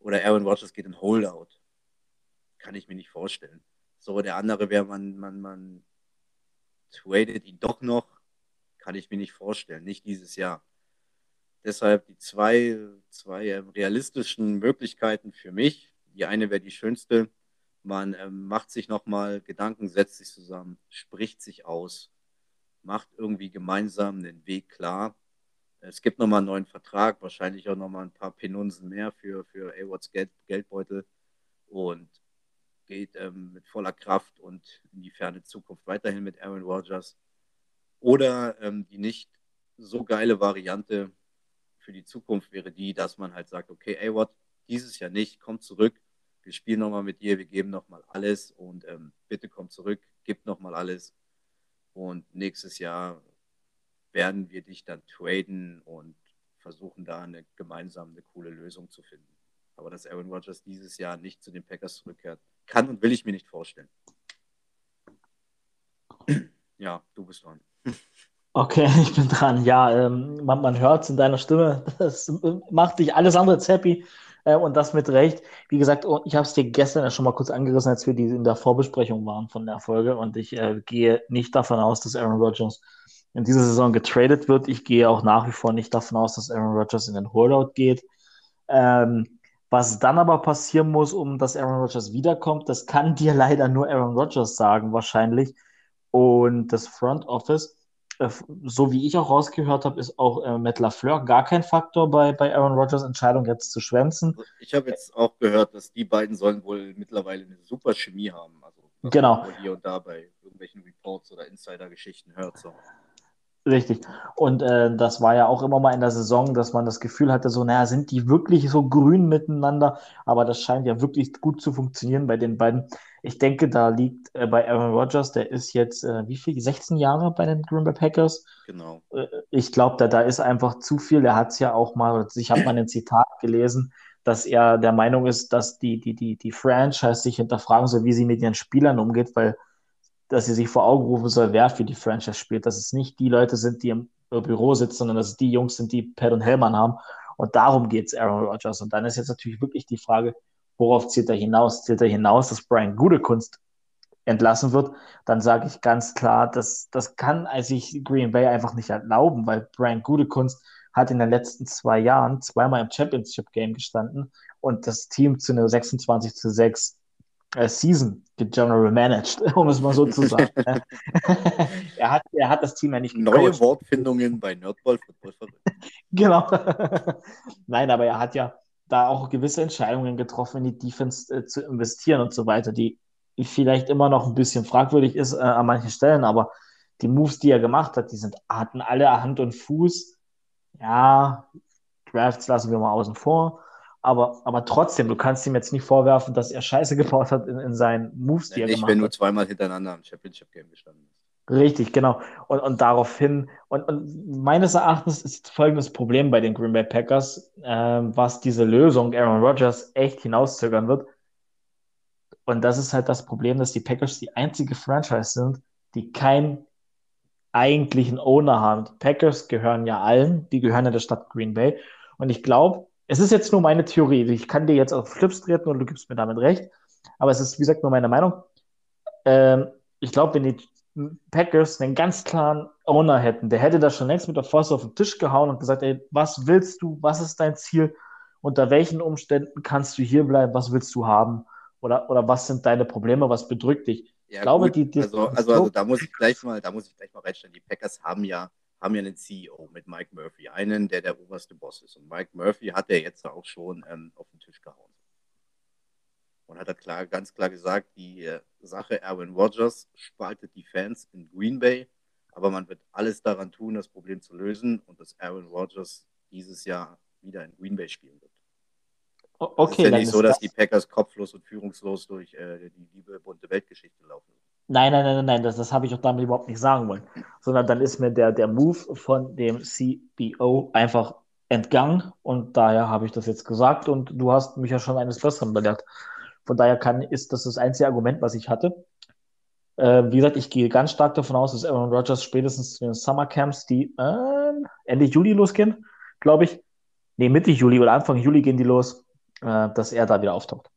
oder Aaron Rodgers geht in Holdout. Kann ich mir nicht vorstellen. So, der andere wäre, man, man, man tradet ihn doch noch. Kann ich mir nicht vorstellen. Nicht dieses Jahr. Deshalb die zwei, zwei realistischen Möglichkeiten für mich. Die eine wäre die schönste. Man ähm, macht sich nochmal Gedanken, setzt sich zusammen, spricht sich aus, macht irgendwie gemeinsam den Weg klar. Es gibt nochmal einen neuen Vertrag, wahrscheinlich auch nochmal ein paar Penunsen mehr für, für A-Watts Geld, Geldbeutel und geht ähm, mit voller Kraft und in die ferne Zukunft weiterhin mit Aaron Rodgers. Oder ähm, die nicht so geile Variante, für die Zukunft wäre die, dass man halt sagt, okay, what, dieses Jahr nicht, komm zurück, wir spielen nochmal mit dir, wir geben nochmal alles und ähm, bitte komm zurück, gib nochmal alles. Und nächstes Jahr werden wir dich dann traden und versuchen da eine gemeinsam eine coole Lösung zu finden. Aber dass Aaron Rodgers dieses Jahr nicht zu den Packers zurückkehrt, kann und will ich mir nicht vorstellen. Ja, du bist dran.
Okay, ich bin dran. Ja, ähm, man, man hört es in deiner Stimme. Das macht dich alles andere als happy. Äh, und das mit Recht. Wie gesagt, oh, ich habe es dir gestern schon mal kurz angerissen, als wir die in der Vorbesprechung waren von der Folge. Und ich äh, gehe nicht davon aus, dass Aaron Rodgers in dieser Saison getradet wird. Ich gehe auch nach wie vor nicht davon aus, dass Aaron Rodgers in den Holdout geht. Ähm, was dann aber passieren muss, um dass Aaron Rodgers wiederkommt, das kann dir leider nur Aaron Rodgers sagen, wahrscheinlich. Und das Front Office so wie ich auch rausgehört habe, ist auch äh, Matt LaFleur gar kein Faktor bei, bei Aaron Rodgers Entscheidung jetzt zu schwänzen.
Also ich habe jetzt auch gehört, dass die beiden sollen wohl mittlerweile eine super Chemie haben. Also
genau.
hier und da bei irgendwelchen Reports oder Insider-Geschichten hört. So.
Richtig. Und äh, das war ja auch immer mal in der Saison, dass man das Gefühl hatte, so, naja, sind die wirklich so grün miteinander? Aber das scheint ja wirklich gut zu funktionieren bei den beiden. Ich denke, da liegt äh, bei Aaron Rodgers, der ist jetzt, äh, wie viel, 16 Jahre bei den Green Bay Packers.
Genau.
Äh, ich glaube, da, da ist einfach zu viel. Er hat es ja auch mal, ich habe mal ein Zitat gelesen, dass er der Meinung ist, dass die, die, die, die Franchise sich hinterfragen soll, wie sie mit ihren Spielern umgeht, weil dass sie sich vor Augen rufen soll, wer für die Franchise spielt. Dass es nicht die Leute sind, die im Büro sitzen, sondern dass es die Jungs sind, die Pad und Hellmann haben. Und darum geht es Aaron Rodgers. Und dann ist jetzt natürlich wirklich die Frage, worauf zielt er hinaus? Zielt er hinaus, dass Brian Gudekunst entlassen wird? Dann sage ich ganz klar, dass das kann sich Green Bay einfach nicht erlauben, weil Brian Gudekunst hat in den letzten zwei Jahren zweimal im Championship Game gestanden und das Team zu einer 26 zu 6 äh, Season general managed, um es mal so zu sagen. er, hat, er hat das Team ja nicht
gecoacht. Neue Wortfindungen bei Nerdball Football
Genau. Nein, aber er hat ja da auch gewisse Entscheidungen getroffen, in die Defense äh, zu investieren und so weiter, die vielleicht immer noch ein bisschen fragwürdig ist äh, an manchen Stellen, aber die Moves, die er gemacht hat, die sind, hatten alle Hand und Fuß. Ja, Drafts lassen wir mal außen vor. Aber, aber trotzdem, du kannst ihm jetzt nicht vorwerfen, dass er Scheiße gebaut hat in, in seinen Moves,
die ja, er nicht, gemacht hat. Nicht, wenn du zweimal hintereinander im Championship-Game gestanden.
Richtig, genau. Und, und daraufhin, und, und meines Erachtens ist folgendes Problem bei den Green Bay Packers, äh, was diese Lösung Aaron Rodgers echt hinauszögern wird. Und das ist halt das Problem, dass die Packers die einzige Franchise sind, die keinen eigentlichen Owner haben. Die Packers gehören ja allen, die gehören ja der Stadt Green Bay. Und ich glaube, es ist jetzt nur meine Theorie. Ich kann dir jetzt auf Flips treten und du gibst mir damit recht. Aber es ist, wie gesagt, nur meine Meinung. Ähm, ich glaube, wenn die Packers einen ganz klaren Owner hätten, der hätte das schon längst mit der Faust auf den Tisch gehauen und gesagt, ey, was willst du, was ist dein Ziel, unter welchen Umständen kannst du hier bleiben, was willst du haben? Oder, oder was sind deine Probleme, was bedrückt dich.
Ja, ich glaube, die, die, also, also, also da muss ich gleich mal, da muss ich gleich mal reinstellen. Die Packers haben ja, haben ja einen CEO mit Mike Murphy, einen, der der oberste Boss ist. Und Mike Murphy hat er jetzt auch schon ähm, auf den Tisch gehauen und hat er klar, ganz klar gesagt, die äh, Sache Aaron Rodgers spaltet die Fans in Green Bay, aber man wird alles daran tun, das Problem zu lösen und dass Aaron Rodgers dieses Jahr wieder in Green Bay spielen wird. Okay, es ist ja nicht so, dass das... die Packers kopflos und führungslos durch äh, die liebe bunte Weltgeschichte laufen.
Nein, nein, nein, nein, das, das habe ich auch damit überhaupt nicht sagen wollen. Sondern dann ist mir der, der Move von dem CBO einfach entgangen und daher habe ich das jetzt gesagt und du hast mich ja schon eines Besseren belehrt. Von daher kann, ist das das einzige Argument, was ich hatte. Äh, wie gesagt, ich gehe ganz stark davon aus, dass Aaron Rodgers spätestens zu den Summer Camps, die äh, Ende Juli losgehen, glaube ich, nee, Mitte Juli oder Anfang Juli gehen die los, äh, dass er da wieder auftaucht.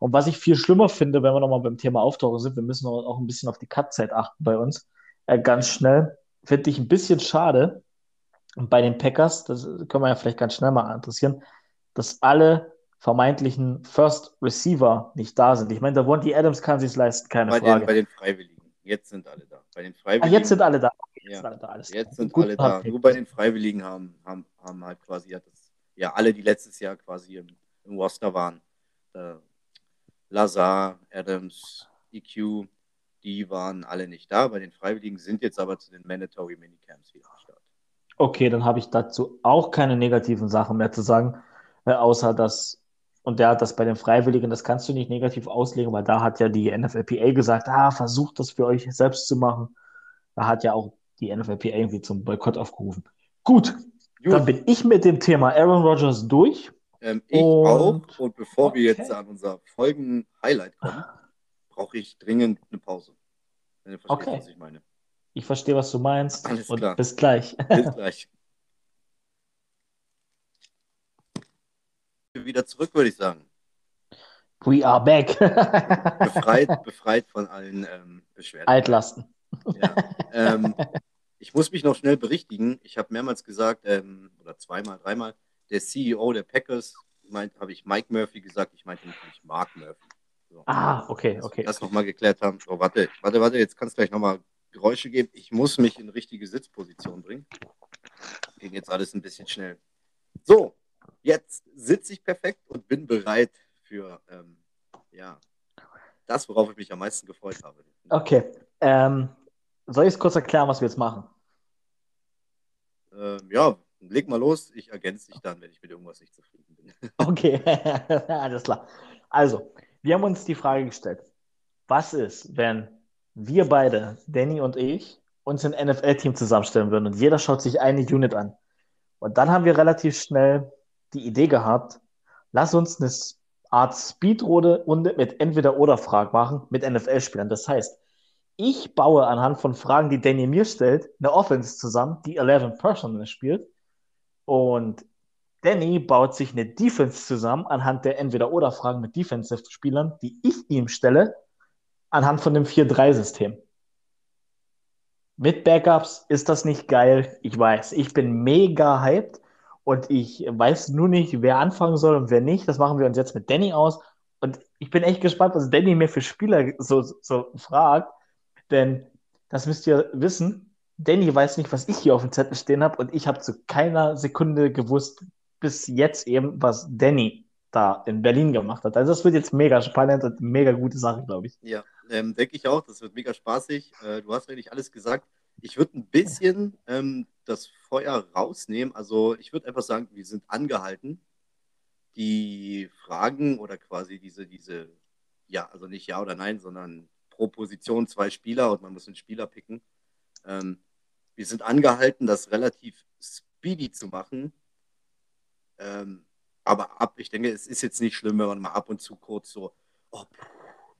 Und was ich viel schlimmer finde, wenn wir nochmal beim Thema Auftauchen sind, wir müssen auch ein bisschen auf die Cut-Zeit achten bei uns. Äh, ganz schnell, finde ich ein bisschen schade bei den Packers, das können wir ja vielleicht ganz schnell mal interessieren, dass alle vermeintlichen First Receiver nicht da sind. Ich meine, da Davonte Adams kann sich leisten, keine
bei
Frage.
Den, bei den Freiwilligen. Jetzt sind alle da. Bei den Freiwilligen.
Ah, jetzt sind alle da.
Jetzt ja, sind alle da. Alles jetzt sind alle da. Nur bei den Freiwilligen haben, haben, haben halt quasi ja, das, ja alle, die letztes Jahr quasi im, im Roster waren. Äh, Lazar, Adams, EQ, die waren alle nicht da. Bei den Freiwilligen sind jetzt aber zu den Mandatory Minicamps wieder am Start.
Okay, dann habe ich dazu auch keine negativen Sachen mehr zu sagen, äh, außer dass und der hat das bei den Freiwilligen, das kannst du nicht negativ auslegen, weil da hat ja die NFLPA gesagt, ah, versucht das für euch selbst zu machen. Da hat ja auch die NFLPA irgendwie zum Boykott aufgerufen. Gut, Gut. dann bin ich mit dem Thema Aaron Rodgers durch.
Ähm, ich und... auch. Und bevor okay. wir jetzt an unser Folgen-Highlight kommen, brauche ich dringend eine Pause.
Wenn du verstehst, okay. was ich meine. Ich verstehe, was du meinst.
Alles und klar.
Bis gleich.
Bis gleich. wieder zurück, würde ich sagen.
We are back.
befreit, befreit von allen ähm, Beschwerden.
Altlasten.
Ja. Ähm, ich muss mich noch schnell berichtigen. Ich habe mehrmals gesagt, ähm, oder zweimal, dreimal, der CEO der Packers, habe ich Mike Murphy gesagt, ich meinte natürlich Mark Murphy.
So. Ah, okay, okay.
Das nochmal geklärt haben. So, warte, warte, warte, jetzt kannst du gleich nochmal Geräusche geben. Ich muss mich in richtige Sitzposition bringen. Ging jetzt alles ein bisschen schnell. So, jetzt sitze ich perfekt und bin bereit für ähm, ja, das, worauf ich mich am meisten gefreut habe.
Okay. Ähm, soll ich es kurz erklären, was wir jetzt machen?
Ähm, ja, leg mal los. Ich ergänze dich dann, wenn ich mit irgendwas nicht zufrieden bin.
Okay, alles klar. Also, wir haben uns die Frage gestellt, was ist, wenn wir beide, Danny und ich, uns ein NFL-Team zusammenstellen würden und jeder schaut sich eine Unit an. Und dann haben wir relativ schnell die Idee gehabt, lass uns eine Art Speedrunde mit Entweder-Oder-Fragen machen mit NFL-Spielern. Das heißt, ich baue anhand von Fragen, die Danny mir stellt, eine Offense zusammen, die 11 Personal spielt. Und Danny baut sich eine Defense zusammen anhand der Entweder-Oder-Fragen mit Defensive-Spielern, die ich ihm stelle, anhand von dem 4-3-System. Mit Backups ist das nicht geil. Ich weiß, ich bin mega hyped. Und ich weiß nur nicht, wer anfangen soll und wer nicht. Das machen wir uns jetzt mit Danny aus. Und ich bin echt gespannt, was Danny mir für Spieler so, so fragt. Denn das müsst ihr wissen. Danny weiß nicht, was ich hier auf dem Zettel stehen habe. Und ich habe zu keiner Sekunde gewusst, bis jetzt eben, was Danny da in Berlin gemacht hat. Also das wird jetzt mega spannend und mega gute Sache, glaube ich.
Ja, ähm, denke ich auch. Das wird mega spaßig. Äh, du hast eigentlich alles gesagt. Ich würde ein bisschen ähm, das Feuer rausnehmen. Also ich würde einfach sagen, wir sind angehalten, die Fragen oder quasi diese, diese, ja, also nicht Ja oder Nein, sondern pro Position zwei Spieler und man muss einen Spieler picken. Ähm, wir sind angehalten, das relativ speedy zu machen. Ähm, aber ab, ich denke, es ist jetzt nicht schlimm, wenn man mal ab und zu kurz so, oh,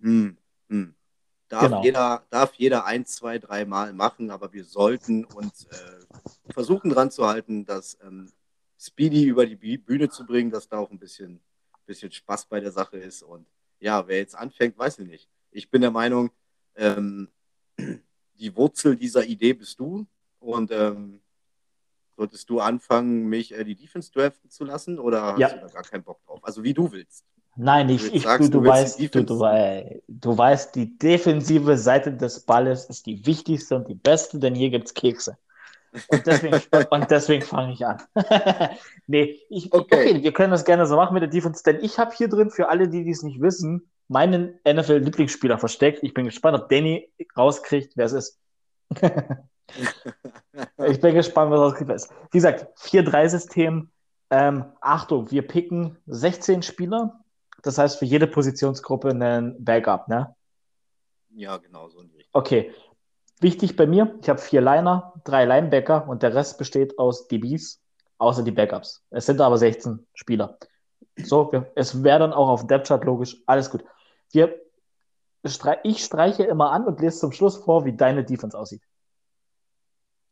hm, hm. Darf, genau. jeder, darf jeder ein, zwei, drei Mal machen, aber wir sollten uns äh, versuchen dran zu halten, dass ähm, Speedy über die Bühne zu bringen, dass da auch ein bisschen, bisschen Spaß bei der Sache ist. Und ja, wer jetzt anfängt, weiß ich nicht. Ich bin der Meinung, ähm, die Wurzel dieser Idee bist du. Und ähm, solltest du anfangen, mich äh, die Defense draften zu lassen oder hast ja. du da gar keinen Bock drauf? Also wie du willst.
Nein, ich, ich sagst, du, du, weißt, du, du, du, weißt, die defensive Seite des Balles ist die wichtigste und die beste, denn hier gibt es Kekse. Und deswegen, deswegen fange ich an. nee, ich, okay. okay. wir können das gerne so machen mit der Defense, denn ich habe hier drin, für alle, die es nicht wissen, meinen NFL-Lieblingsspieler versteckt. Ich bin gespannt, ob Danny rauskriegt, wer es ist. ich bin gespannt, was rauskriegt. Ist. Wie gesagt, 4-3-System. Ähm, Achtung, wir picken 16 Spieler. Das heißt, für jede Positionsgruppe einen Backup, ne?
Ja, genau, so in die
Richtung. Okay, Wichtig bei mir, ich habe vier Liner, drei Linebacker und der Rest besteht aus DBs, außer die Backups. Es sind aber 16 Spieler. So, es wäre dann auch auf dem Depth-Chart logisch, alles gut. Wir, ich streiche immer an und lese zum Schluss vor, wie deine Defense aussieht.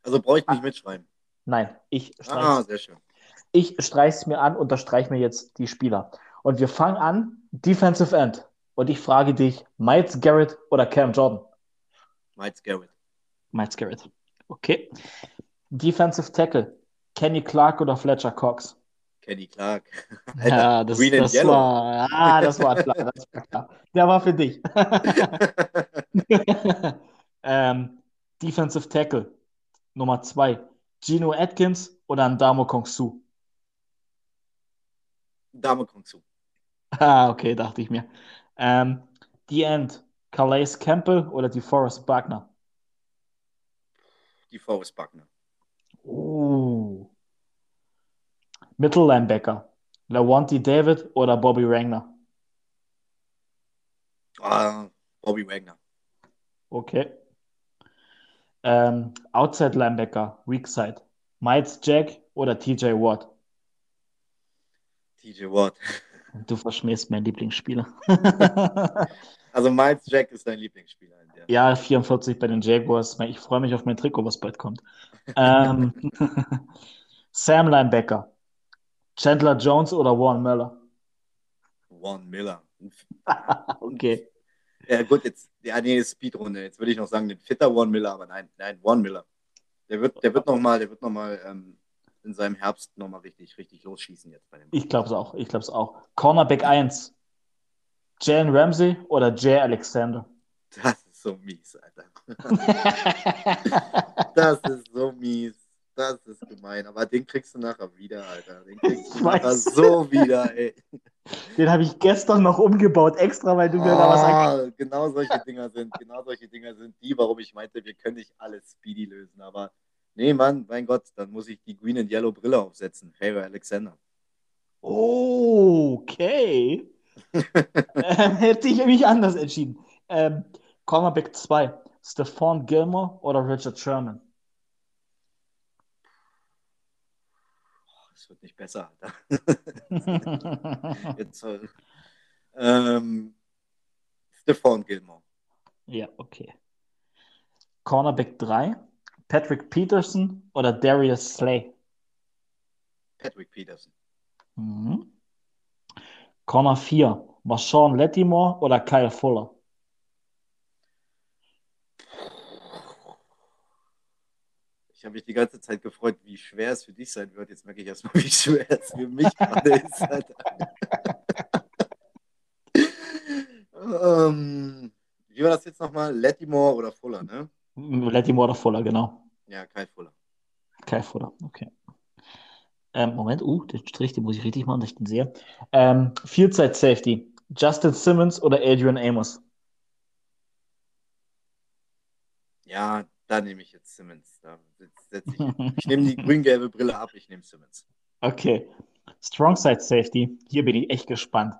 Also brauche ich nicht ah. mitschreiben?
Nein, ich
streiche Ah,
es mir an, und da streiche mir jetzt die Spieler. Und wir fangen an, Defensive End. Und ich frage dich, Miles Garrett oder Cam Jordan?
Miles Garrett.
Miles Garrett. Okay. Defensive Tackle. Kenny Clark oder Fletcher Cox?
Kenny Clark.
Alter, ja, das, Green das war, ah, das war klar, das war klar. Der war für dich. ähm, Defensive Tackle. Nummer zwei. Gino Atkins oder Ndamo Kongsu?
Ndamo Kongsu.
Ah, okay, dachte ich mir. Ähm, die End. Calais Campbell oder die Forrest Buckner?
die Forrest Buckner.
Oh. Mittellinebacker. Lawanti David oder Bobby Wagner?
Uh, Bobby Wagner.
Okay. Ähm, Outside Linebacker, Weak Side. Miles Jack oder TJ Watt?
TJ Watt.
Du verschmähst meinen Lieblingsspieler.
also Miles Jack ist dein Lieblingsspieler.
Ja, 44 bei den Jaguars. Ich freue mich auf mein Trikot, was bald kommt. ähm, Sam Linebacker. Chandler Jones oder Warren Miller?
Warren Miller.
okay.
Ja, gut, jetzt, ja, nee, Speedrunde. Jetzt würde ich noch sagen, den fitter Warren Miller, aber nein, nein, Warren Miller. Der wird, der wird nochmal, der wird noch mal, ähm, in seinem Herbst nochmal richtig, richtig losschießen jetzt bei dem.
Ich glaube es auch, ich glaube es auch. Cornerback 1. Jalen Ramsey oder Jay Alexander?
Das so mies, Alter. das ist so mies. Das ist gemein. Aber den kriegst du nachher wieder, Alter. Den kriegst du nachher so wieder, ey.
Den habe ich gestern noch umgebaut, extra, weil du mir oh, da was
ah, sagst. Genau solche Dinger sind, genau solche Dinger sind die, warum ich meinte, wir können nicht alles speedy lösen. Aber nee, Mann, mein Gott, dann muss ich die Green and Yellow Brille aufsetzen. Harry Alexander.
Okay. ähm, hätte ich mich anders entschieden. Ähm, Cornerback 2, Stephon Gilmore oder Richard Sherman?
Es wird nicht besser, Alter. Jetzt, äh, ähm, Stephon Gilmore.
Ja, okay. Cornerback 3, Patrick Peterson oder Darius Slay?
Patrick Peterson.
Mhm. Corner 4, Marshawn Lettimore oder Kyle Fuller?
habe mich die ganze Zeit gefreut, wie schwer es für dich sein wird. Jetzt merke ich erstmal, wie schwer es für mich gerade ist. ähm, wie war das jetzt nochmal? Lettimore oder Fuller, ne?
Lettimore oder Fuller, genau.
Ja, Kai Fuller.
Kai Fuller, okay. Ähm, Moment, uh, den Strich, den muss ich richtig machen, dass ich den sehe. Ähm, Fieldside Safety. Justin Simmons oder Adrian Amos?
Ja, da nehme ich jetzt Simmons. Da ich, ich nehme die grün-gelbe Brille ab, ich nehme Simmons.
Okay. Strong Side Safety, hier bin ich echt gespannt.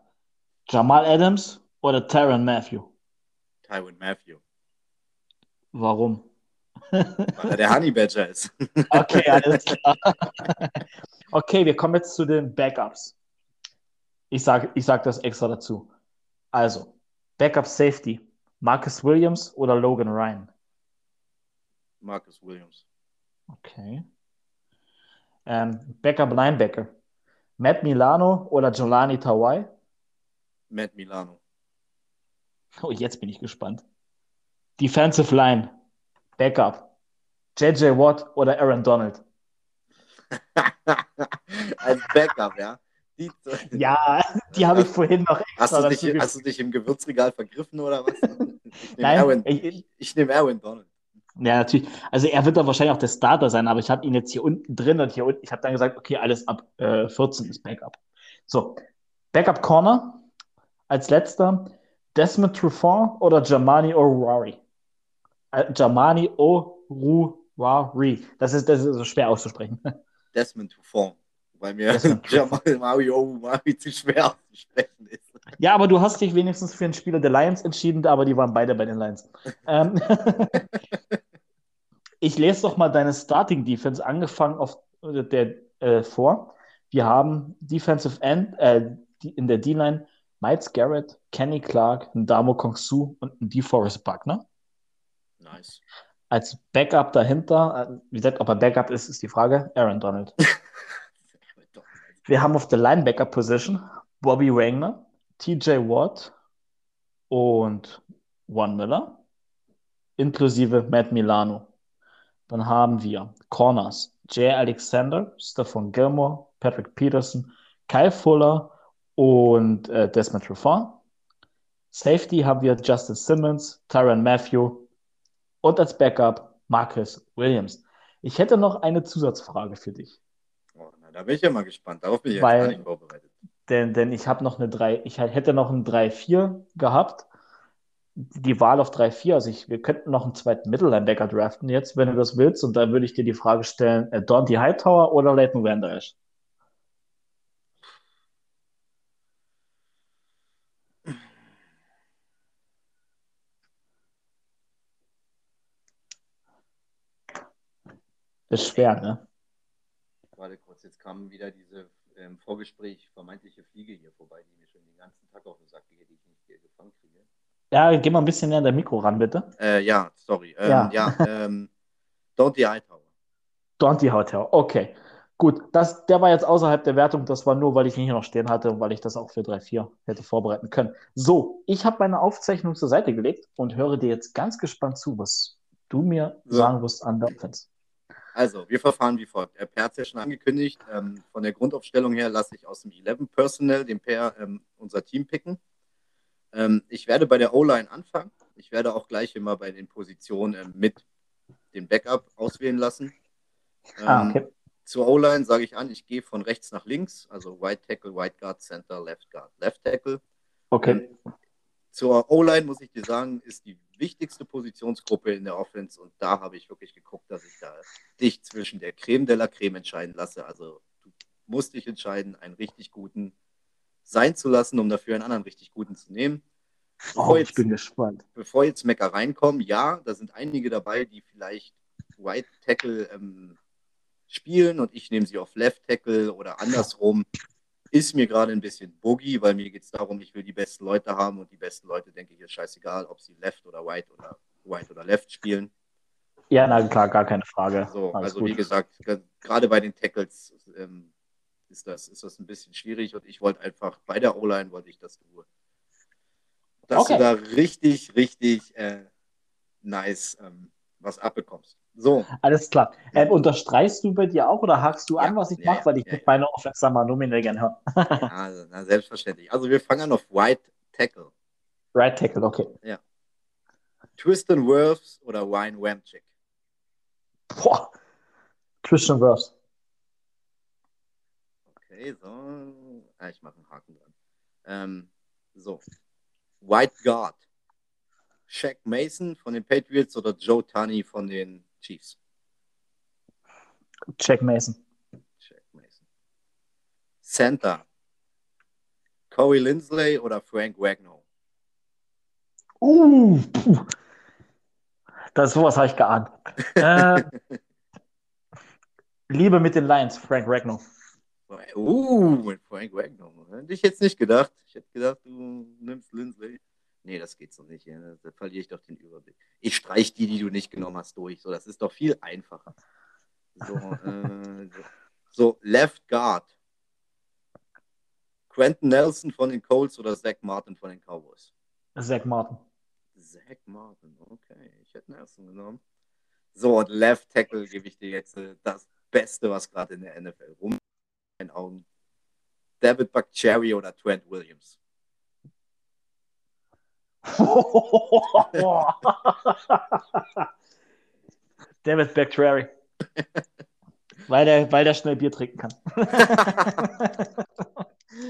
Jamal Adams oder Tyron Matthew?
Tyron Matthew.
Warum?
Weil er der Honey Badger ist.
Okay, alles klar. Okay, wir kommen jetzt zu den Backups. Ich sage ich sag das extra dazu. Also, Backup Safety. Marcus Williams oder Logan Ryan?
Marcus Williams.
Okay. Ähm, Backup Linebacker. Matt Milano oder Jolani Tawai?
Matt Milano.
Oh, jetzt bin ich gespannt. Defensive Line. Backup. JJ Watt oder Aaron Donald?
Als Backup, ja.
Die, ja, die habe ich vorhin noch
extra hast du, dich, hast du dich im Gewürzregal vergriffen oder was?
Ich nehme Aaron,
ich, ich nehme Aaron Donald.
Ja, natürlich. Also er wird da wahrscheinlich auch der Starter sein, aber ich habe ihn jetzt hier unten drin und hier unten, ich habe dann gesagt, okay, alles ab äh, 14 ist Backup. So, Backup Corner als letzter Desmond Trufant oder Jamani O'Rourke? Äh, Jamani O'Rourke. Das ist, das ist so schwer auszusprechen.
Desmond Trufant, weil mir Jamani O'Rourke zu schwer auszusprechen ist.
Ja, aber du hast dich wenigstens für einen Spieler der Lions entschieden, aber die waren beide bei den Lions. ähm, ich lese doch mal deine Starting Defense angefangen auf der äh, vor. Wir haben Defensive End äh, in der D-Line Miles Garrett, Kenny Clark, Ndamo Kongsu und ein DeForest Buckner.
Nice.
Als Backup dahinter, äh, wie gesagt, ob er Backup ist, ist die Frage, Aaron Donald. Wir haben auf der Linebacker Position Bobby Wagner, TJ Watt und Juan Miller, inklusive Matt Milano. Dann haben wir Corners, Jay Alexander, Stefan Gilmore, Patrick Peterson, Kyle Fuller und äh, Desmond Trufant. Safety haben wir Justin Simmons, Tyron Matthew und als Backup Marcus Williams. Ich hätte noch eine Zusatzfrage für dich.
Oh, na, da bin ich ja mal gespannt. Darauf bin ich
Weil, jetzt gar nicht vorbereitet. Denn, denn ich habe noch eine 3, ich hätte noch ein 3-4 gehabt. Die Wahl auf 3-4, also ich, wir könnten noch einen zweiten Mittellinebacker draften jetzt, wenn du das willst. Und dann würde ich dir die Frage stellen, äh, Dante Hightower oder Leighton Esch? Ist schwer, ne?
Warte kurz, jetzt kam wieder diese ähm, Vorgespräch vermeintliche Fliege hier vorbei, die mir schon den ganzen Tag auf den Sack geht, die ich nicht hier gefangen kriege.
Ja, geh mal ein bisschen näher an der Mikro ran, bitte.
Äh, ja, sorry. Ähm, ja, ja ähm, Don't the Hightower.
Don't the Hightower, okay. Gut, das, der war jetzt außerhalb der Wertung. Das war nur, weil ich ihn hier noch stehen hatte und weil ich das auch für 3-4 hätte vorbereiten können. So, ich habe meine Aufzeichnung zur Seite gelegt und höre dir jetzt ganz gespannt zu, was du mir ja. sagen wirst an der Offense.
Also, wir verfahren wie folgt. Per hat es ja schon angekündigt. Ähm, von der Grundaufstellung her lasse ich aus dem 11 Personal den Per ähm, unser Team picken. Ähm, ich werde bei der O-Line anfangen. Ich werde auch gleich immer bei den Positionen ähm, mit dem Backup auswählen lassen. Ah, ähm, okay. Zur O-Line sage ich an, ich gehe von rechts nach links, also White Tackle, White Guard, Center, Left Guard, Left Tackle.
Okay.
Zur O-Line muss ich dir sagen, ist die wichtigste Positionsgruppe in der Offense und da habe ich wirklich geguckt, dass ich da dich zwischen der Creme de la Creme entscheiden lasse. Also du musst dich entscheiden, einen richtig guten sein zu lassen, um dafür einen anderen richtig guten zu nehmen.
Bevor oh, ich jetzt, bin gespannt.
Bevor jetzt Mecker reinkommen, ja, da sind einige dabei, die vielleicht White Tackle ähm, spielen und ich nehme sie auf Left Tackle oder andersrum ist mir gerade ein bisschen boogie, weil mir geht es darum, ich will die besten Leute haben und die besten Leute, denke ich, ist scheißegal, ob sie Left oder White oder White oder Left spielen.
Ja, na klar, gar keine Frage.
So, also gut. wie gesagt, gerade bei den Tackles ähm, ist, das, ist das ein bisschen schwierig und ich wollte einfach bei der O-Line wollte ich, dass du, dass okay. du da richtig, richtig äh, nice ähm, was abbekommst. So.
Alles klar. Ähm, unterstreichst du bei dir auch oder hakst du ja, an, was ich ja, mache, weil ich ja, meine Offense mal nominell gerne hören.
also, na, selbstverständlich. Also wir fangen an auf White Tackle.
Right Tackle, okay.
Ja. Tristan Wirfs oder Ryan Wamchick?
Boah. Tristan Wirfs.
Okay, so. Ah, ich mache einen Haken dran. Ähm, so. White Guard. Shaq Mason von den Patriots oder Joe Tunney von den Chiefs?
Jack Mason.
Jack Mason. Center. Corey Lindsley oder Frank Wagner?
Uh, puh. das sowas habe ich geahnt. äh, Liebe mit den Lions, Frank Wagner.
Uh, mit Frank Wagner. Hätte ich jetzt nicht gedacht. Ich hätte gedacht, du nimmst Lindsley. Nee, das geht so nicht. Da verliere ich doch den Überblick. Ich streiche die, die du nicht genommen hast, durch. So, das ist doch viel einfacher. So, äh, so Left Guard. Quentin Nelson von den Colts oder Zach Martin von den Cowboys?
Zach Martin.
Zach Martin, okay. Ich hätte Nelson genommen. So, und Left Tackle gebe ich dir jetzt äh, das Beste, was gerade in der NFL rum in Augen. David Buckcherry oder Trent Williams?
David Buckcherry. weil, der, weil der schnell Bier trinken kann.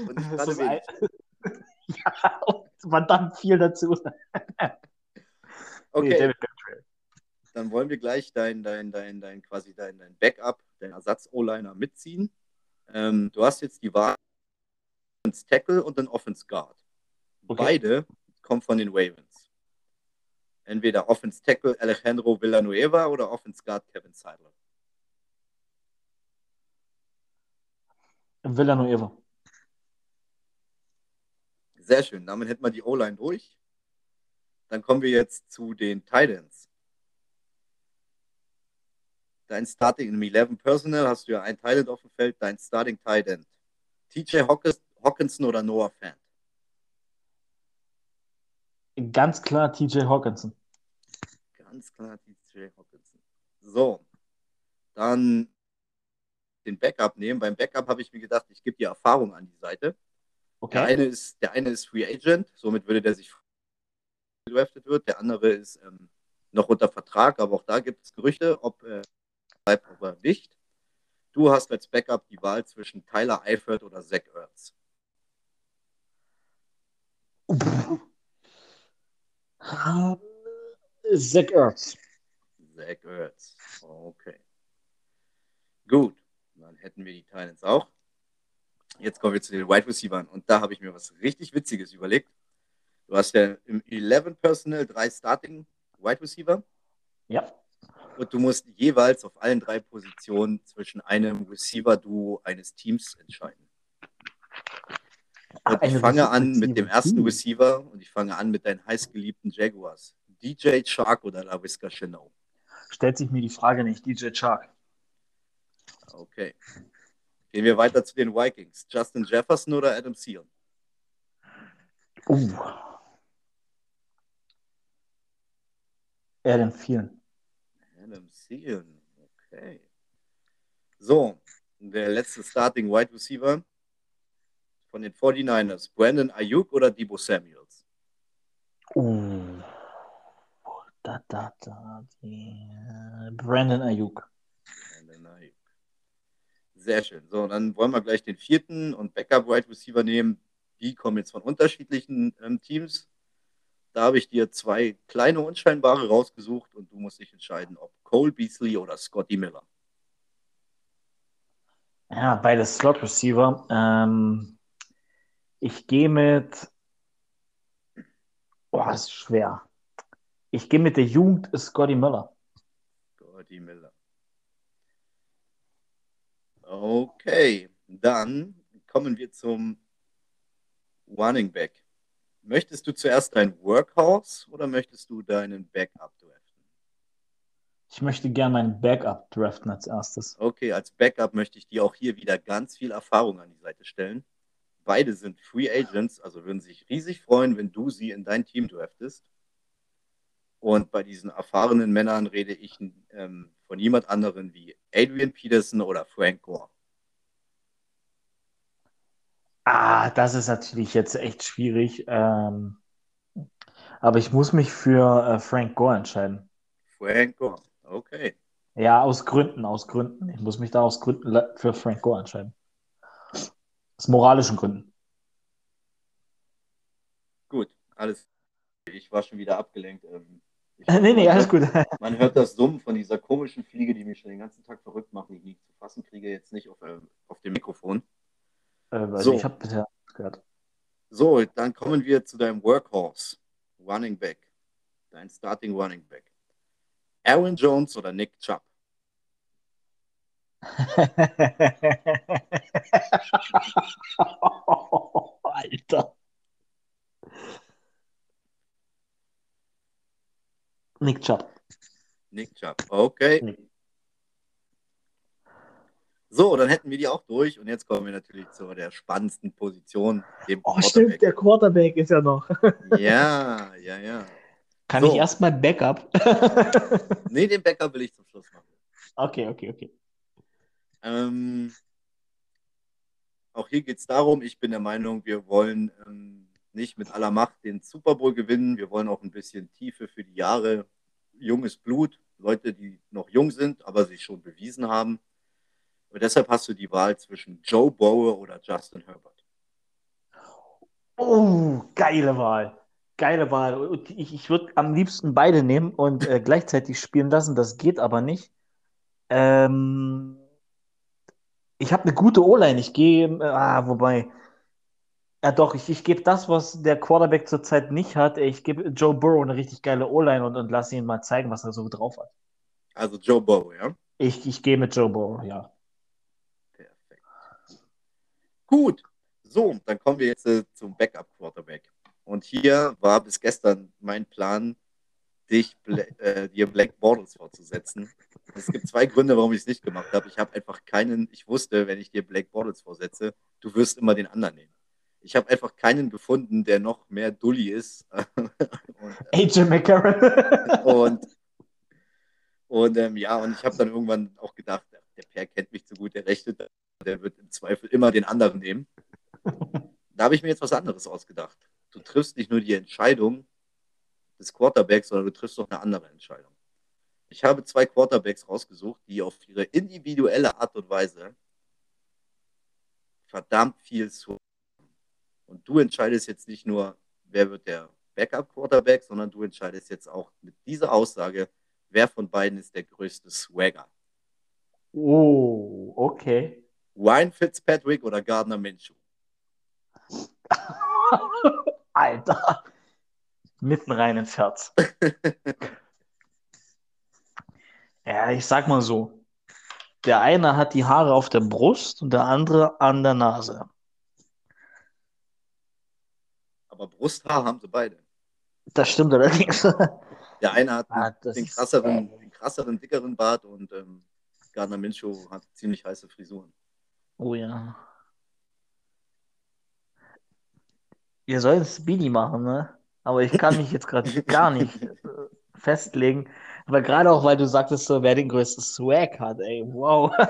und ich das ein... ja, und verdammt viel dazu.
okay. Nee. Dann wollen wir gleich dein, dein, dein, dein, quasi dein, dein Backup, dein Ersatz-O-Liner mitziehen. Ähm, du hast jetzt die Wahl Offense Tackle und den Offense Guard. Okay. Beide kommen von den Ravens. Entweder Offense Tackle Alejandro Villanueva oder Offense Guard Kevin Seidler.
Villanueva.
Sehr schön. Damit hätten wir die O-Line durch. Dann kommen wir jetzt zu den Titans. Dein Starting im 11 Personal hast du ja ein Titan auf dem Feld, dein Starting Titan. TJ Hawkinson oder Noah Fant?
Ganz klar TJ Hawkinson.
Ganz klar TJ Hawkinson. So, dann den Backup nehmen. Beim Backup habe ich mir gedacht, ich gebe die Erfahrung an die Seite. Okay. Der, eine ist, der eine ist Free Agent, somit würde der sich gedraftet wird. Der andere ist ähm, noch unter Vertrag, aber auch da gibt es Gerüchte, ob äh, bleibt aber nicht. Du hast als Backup die Wahl zwischen Tyler Eifert oder Zach Ertz.
Zach Ertz.
Zach Ertz. Okay. Gut, dann hätten wir die Titans auch. Jetzt kommen wir zu den Wide Receivers und da habe ich mir was richtig Witziges überlegt. Du hast ja im 11 Personal drei Starting Wide Receiver.
Ja
und du musst jeweils auf allen drei Positionen zwischen einem Receiver-Duo eines Teams entscheiden. Und ich fange an mit dem ersten Receiver und ich fange an mit deinen heißgeliebten Jaguars. DJ Shark oder LaVisca Chanel?
Stellt sich mir die Frage nicht, DJ Shark.
Okay. Gehen wir weiter zu den Vikings. Justin Jefferson oder Adam Thielen?
Uh. Adam Thielen.
Adam Thielen. Okay. So, der letzte Starting Wide Receiver von den 49ers. Brandon Ayuk oder Debo Samuels?
Uh, da, da, da. Die, äh, Brandon Ayuk. Brandon Ayuk.
Sehr schön. So, dann wollen wir gleich den vierten und Backup Wide Receiver nehmen. Die kommen jetzt von unterschiedlichen ähm, Teams. Da habe ich dir zwei kleine Unscheinbare rausgesucht und du musst dich entscheiden, ob Cole Beasley oder Scotty Miller.
Ja, beide Slot Receiver. Ähm, ich gehe mit. Boah, das ist schwer. Ich gehe mit der Jugend Scotty Miller.
Scotty Miller. Okay, dann kommen wir zum Running Back. Möchtest du zuerst dein Workhouse oder möchtest du deinen Backup draften?
Ich möchte gerne meinen Backup draften als erstes.
Okay, als Backup möchte ich dir auch hier wieder ganz viel Erfahrung an die Seite stellen. Beide sind Free Agents, also würden sich riesig freuen, wenn du sie in dein Team draftest. Und bei diesen erfahrenen Männern rede ich ähm, von niemand anderen wie Adrian Peterson oder Frank Gore.
Ah, das ist natürlich jetzt echt schwierig. Ähm, aber ich muss mich für äh, Frank Gore entscheiden.
Frank Gore, okay.
Ja, aus Gründen, aus Gründen. Ich muss mich da aus Gründen für Frank Gore entscheiden. Aus moralischen Gründen.
Gut, alles. Ich war schon wieder abgelenkt. Ähm,
ich nee, nee, alles gut.
Man hört das Summen von dieser komischen Fliege, die mich schon den ganzen Tag verrückt machen, die ich nicht zu fassen kriege, jetzt nicht auf, äh, auf dem Mikrofon.
Äh, also
So.
ich habe bisher gehört.
So, dann kommen wir zu deinem Workhorse, Running Back. Dein Starting Running Back. Aaron Jones oder Nick Chubb?
Alter. Nick Chubb.
Nick Chubb. Okay.
Nick.
So, dann hätten wir die auch durch. Und jetzt kommen wir natürlich zu der spannendsten Position, dem
Oh, stimmt, der Quarterback ist ja noch.
Ja, ja, ja.
Kann
So.
ich erstmal Backup?
Nee, den Bäcker will ich zum Schluss machen.
okay, okay, okay.
Ähm, auch hier geht es darum, ich bin der Meinung, wir wollen ähm, nicht mit aller Macht den Super Bowl gewinnen. Wir wollen auch ein bisschen Tiefe für die Jahre. Junges Blut, Leute, die noch jung sind, aber sich schon bewiesen haben. Und deshalb hast du die Wahl zwischen Joe Burrow oder Justin Herbert.
Oh, geile Wahl. Geile Wahl. Ich, ich würde am liebsten beide nehmen und äh, gleichzeitig spielen lassen. Das geht aber nicht. Ähm, ich habe eine gute O-Line. Ich gehe, äh, ah, wobei. Ja, doch, ich, ich gebe das, was der Quarterback zurzeit nicht hat. Ich gebe Joe Burrow eine richtig geile O-Line und, und lasse ihn mal zeigen, was er so drauf hat.
Also Joe Burrow, ja?
Ich, ich gehe mit Joe Burrow, ja.
Perfekt. Gut, so, dann kommen wir jetzt äh, zum Backup-Quarterback. Und hier war bis gestern mein Plan, dich Bla äh, dir Black Bortles vorzusetzen. Es gibt zwei Gründe, warum ich es nicht gemacht habe. Ich habe einfach keinen, ich wusste, wenn ich dir Black Bortles vorsetze, du wirst immer den anderen nehmen. Ich habe einfach keinen gefunden, der noch mehr Dulli ist. und, äh,
AJ McCarron.
und, und ähm, ja, und ich habe dann irgendwann auch gedacht, der Per kennt mich zu gut, der rechnet, der wird im Zweifel immer den anderen nehmen. Da habe ich mir jetzt was anderes ausgedacht. Du triffst nicht nur die Entscheidung des Quarterbacks, sondern du triffst auch eine andere Entscheidung. Ich habe zwei Quarterbacks rausgesucht, die auf ihre individuelle Art und Weise verdammt viel zu. Und du entscheidest jetzt nicht nur, wer wird der Backup-Quarterback, sondern du entscheidest jetzt auch mit dieser Aussage, wer von beiden ist der größte Swagger.
Oh, okay.
Ryan Fitzpatrick oder Gardner Minshew?
Alter. Mitten rein ins Herz. ja, ich sag mal so. Der eine hat die Haare auf der Brust und der andere an der Nase.
Aber Brusthaar haben sie beide.
Das stimmt allerdings.
Der eine hat
Ah,
den,
ist-
krasseren, den krasseren, dickeren Bart und ähm, Gardner Minshew hat ziemlich heiße Frisuren.
Oh ja. Ihr sollt Speedy machen, ne? Aber ich kann mich jetzt gerade gar nicht äh, festlegen. Aber gerade auch, weil du sagtest, so, wer den größten Swag hat, ey, wow.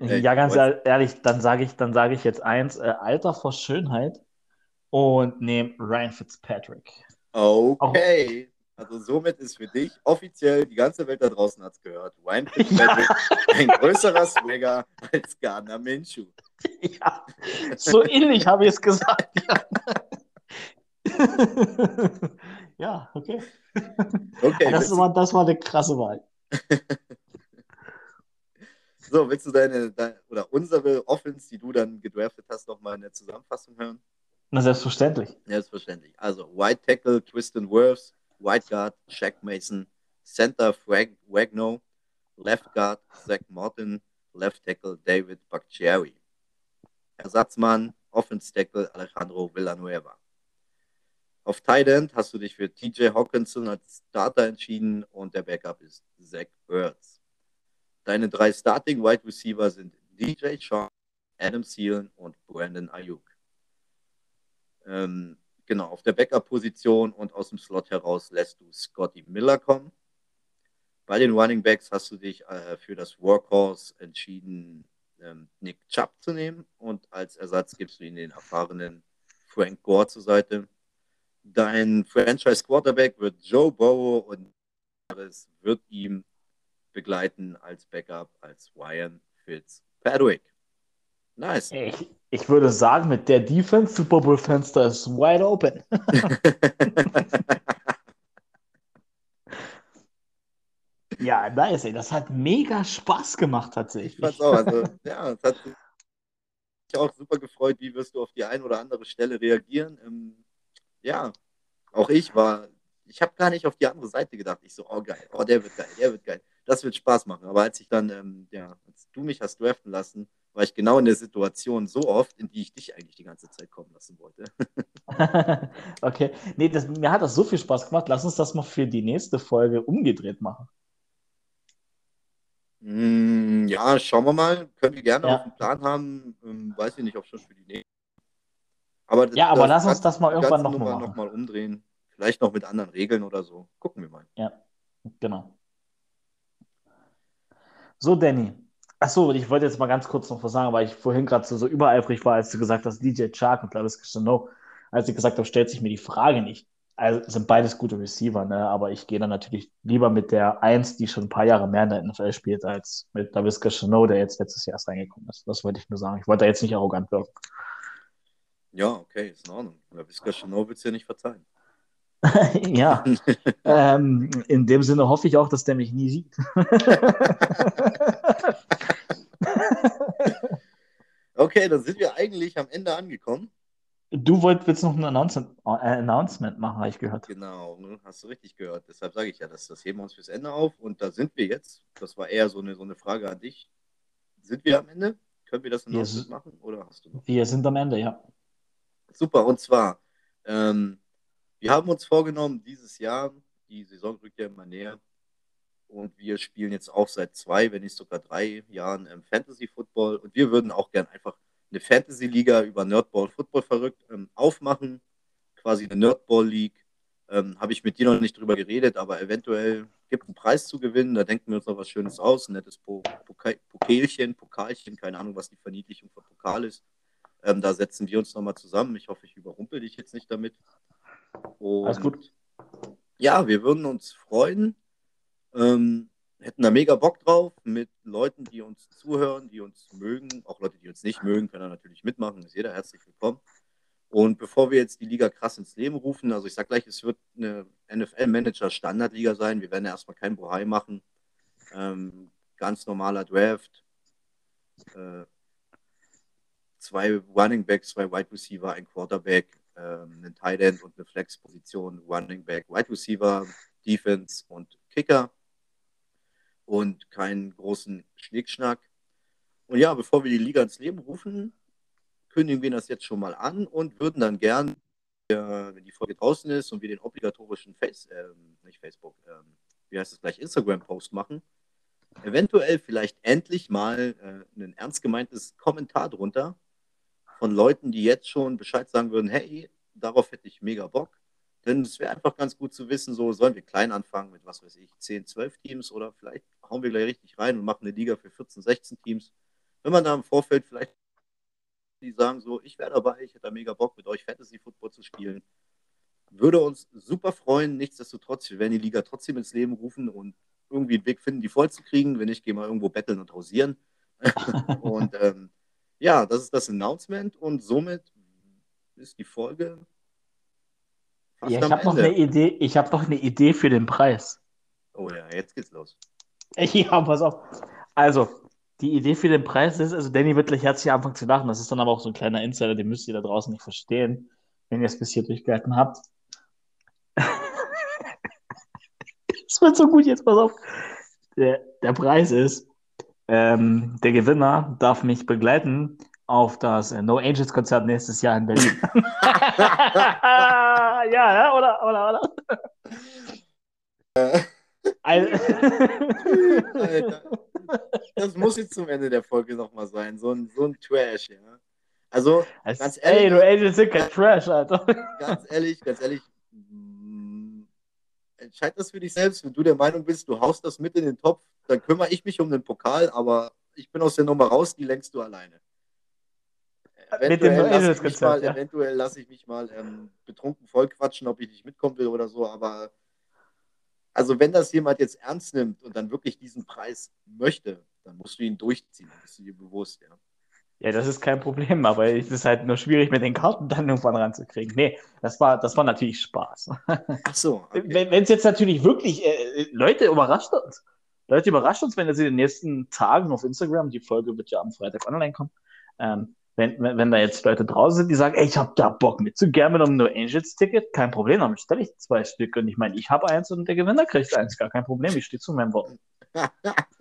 Ey,
Ja, ganz ehrlich, dann sage ich, dann sage ich jetzt eins, äh, Alter vor Schönheit und nehme Ryan Fitzpatrick.
Okay. Also somit ist für dich offiziell, die ganze Welt da draußen hat es gehört, Ryan Fitzpatrick ein größerer Swagger als Gardner Minshew.
Ja, so ähnlich habe ich es gesagt. Ja, ja okay.
Okay,
Das war, das war eine krasse Wahl.
so, willst du deine, deine oder unsere Offense, die du dann gedraftet hast, nochmal in der Zusammenfassung hören?
Na, selbstverständlich.
Selbstverständlich. Also White Tackle, Tristan Wirfs, White Guard, Shaq Mason, Center Frank Wagno, Left Guard, Zach Martin, Left Tackle, David Bakhtiari. Ersatzmann, Offense Tackle, Alejandro Villanueva. Auf Tight End hast du dich für TJ Hawkinson als Starter entschieden und der Backup ist Zach Ertz. Deine drei Starting Wide Receiver sind DJ Shaw, Adam Thielen und Brandon Ayuk. Ähm, genau, auf der Backup-Position und aus dem Slot heraus lässt du Scotty Miller kommen. Bei den Running Backs hast du dich äh, für das Workhorse entschieden, ähm, Nick Chubb zu nehmen und als Ersatz gibst du ihm den erfahrenen Frank Gore zur Seite. Dein Franchise Quarterback wird Joe Burrow und es wird ihm begleiten als Backup als Ryan Fitzpatrick. Nice.
Ich, ich würde sagen, mit der Defense, Super Bowl Fenster ist wide open. Ja, nice, ey. Das hat mega Spaß gemacht tatsächlich.
Ich auch. Also, ja, es hat mich auch super gefreut, wie wirst du auf die eine oder andere Stelle reagieren. Ja, auch ich war, ich habe gar nicht auf die andere Seite gedacht. Ich so, oh geil, oh, der wird geil, der wird geil. Das wird Spaß machen. Aber als ich dann, ähm, ja, als du mich hast draften lassen, war ich genau in der Situation so oft, in die ich dich eigentlich die ganze Zeit kommen lassen wollte.
okay. Nee, das, mir hat das so viel Spaß gemacht. Lass uns das mal für die nächste Folge umgedreht machen.
Mm, ja, schauen wir mal. Können wir gerne ja. auf den Plan haben. Ähm, weiß ich nicht, ob schon für die nächste.
Aber ja, aber lass uns das mal irgendwann nochmal
noch, mal umdrehen. Vielleicht noch mit anderen Regeln oder so. Gucken wir mal.
Ja, genau. So, Danny. Achso, ich wollte jetzt mal ganz kurz noch was sagen, weil ich vorhin gerade so, so übereifrig war, als du gesagt hast, DJ Chark und Travis Cristiano. Als ich gesagt habe, stellt sich mir die Frage nicht. Also sind beides gute Receiver, ne? aber ich gehe dann natürlich lieber mit der Eins, die schon ein paar Jahre mehr in der NFL spielt, als mit Daviska Chanot, der jetzt letztes Jahr erst reingekommen ist. Das wollte ich nur sagen. Ich wollte da jetzt nicht arrogant wirken.
Ja, okay, ist in Ordnung. Daviska Chanot wird es ja nicht verzeihen.
ja, ähm, in dem Sinne hoffe ich auch, dass der mich nie sieht.
okay, dann sind wir eigentlich am Ende angekommen.
Du wolltest jetzt noch ein Announcement, äh, Announcement machen, habe ich gehört.
Genau, ne? hast du richtig gehört. Deshalb sage ich ja, das, das heben wir uns fürs Ende auf. Und da sind wir jetzt. Das war eher so eine, so eine Frage an dich. Sind wir am Ende? Können wir das Announcement machen? Oder hast du
noch? Wir sind am Ende, ja.
Super, und zwar, ähm, wir haben uns vorgenommen, dieses Jahr, die Saison rückt ja immer näher, und wir spielen jetzt auch seit zwei, wenn nicht sogar drei Jahren ähm, Fantasy Football. Und wir würden auch gern einfach eine Fantasy-Liga über Nerdball Football verrückt ähm, aufmachen, quasi eine Nerdball League. Ähm, Habe ich mit dir noch nicht drüber geredet, aber eventuell gibt es einen Preis zu gewinnen. Da denken wir uns noch was Schönes aus. Ein nettes po Pokalchen, Pokalchen, keine Ahnung, was die Verniedlichung von Pokal ist. Ähm, da setzen wir uns nochmal zusammen. Ich hoffe, ich überrumpel dich jetzt nicht damit. Und Alles gut. Ja, wir würden uns freuen. Ähm, hätten da mega Bock drauf mit Leuten, die uns zuhören, die uns mögen. Auch Leute, die uns nicht mögen, können da natürlich mitmachen. Ist jeder herzlich willkommen. Und bevor wir jetzt die Liga krass ins Leben rufen, also ich sage gleich, es wird eine NFL-Manager-Standardliga sein. Wir werden ja erstmal kein Bohai machen. Ähm, ganz normaler Draft. Äh, zwei Running Backs, zwei Wide Receiver, ein Quarterback, ähm, einen Tight End und eine Flex-Position, Running Back, Wide Receiver, Defense und Kicker und keinen großen Schnickschnack. Und ja, bevor wir die Liga ins Leben rufen, kündigen wir das jetzt schon mal an und würden dann gern, wenn die Folge draußen ist und wir den obligatorischen Face, äh, nicht Facebook, äh, wie heißt es gleich, Instagram-Post machen, eventuell vielleicht endlich mal äh, ein ernst gemeintes Kommentar drunter von Leuten, die jetzt schon Bescheid sagen würden, hey, darauf hätte ich mega Bock. Denn es wäre einfach ganz gut zu wissen, so sollen wir klein anfangen mit, was weiß ich, 10, 12 Teams oder vielleicht hauen wir gleich richtig rein und machen eine Liga für 14, 16 Teams. Wenn man da im Vorfeld vielleicht die sagen so, ich wäre dabei, ich hätte da mega Bock mit euch Fantasy Football zu spielen. Würde uns super freuen. Nichtsdestotrotz, wir werden die Liga trotzdem ins Leben rufen und irgendwie einen Weg finden, die voll zu kriegen. Wenn nicht, gehen wir irgendwo betteln und hausieren. und ähm, ja, das ist das Announcement und somit ist die Folge
ja, ich habe noch eine Idee. Ich habe noch eine Idee für den Preis.
Oh ja, jetzt geht's los.
Ja, pass auf. Also, die Idee für den Preis ist, also Danny wird gleich herzlich anfangen zu lachen. Das ist dann aber auch so ein kleiner Insider, den müsst ihr da draußen nicht verstehen, wenn ihr es bis hier durchgehalten habt. Es wird so gut jetzt, pass auf. Der, der Preis ist, ähm, der Gewinner darf mich begleiten auf das äh, No Angels Konzert nächstes Jahr in Berlin. ja, ja, oder, oder, oder?
Alter. Das muss jetzt zum Ende der Folge nochmal sein. So ein, so ein Trash, ja. Also,
es, ganz ehrlich. Ey, No Angels sind kein Trash, Alter.
Ganz ehrlich, ganz ehrlich. Mm, entscheid das für dich selbst. Wenn du der Meinung bist, du haust das mit in den Topf, dann kümmere ich mich um den Pokal, aber ich bin aus der Nummer raus, die lenkst du alleine eventuell lasse ich, mich mal, ja. eventuell lass ich mich mal ähm, betrunken vollquatschen, ob ich nicht mitkommen will oder so, aber also wenn das jemand jetzt ernst nimmt und dann wirklich diesen Preis möchte, dann musst du ihn durchziehen, bist du dir bewusst, ja.
Ja, das ist kein Problem, aber es ist halt nur schwierig, mit den Karten dann irgendwann ranzukriegen. Nee, das war, das war natürlich Spaß.
Ach so.
Okay. Wenn es jetzt natürlich wirklich, äh, Leute, überrascht uns. Leute, überrascht uns, wenn ihr sie in den nächsten Tagen auf Instagram, die Folge wird ja am Freitag online kommen, ähm, wenn, wenn, wenn da jetzt Leute draußen sind, die sagen, ey, ich habe da Bock mit zu gerne mit einem No Angels Ticket, kein Problem, dann stelle ich zwei Stück und ich meine, ich habe eins und der Gewinner kriegt eins, gar kein Problem, ich stehe zu meinem Wort.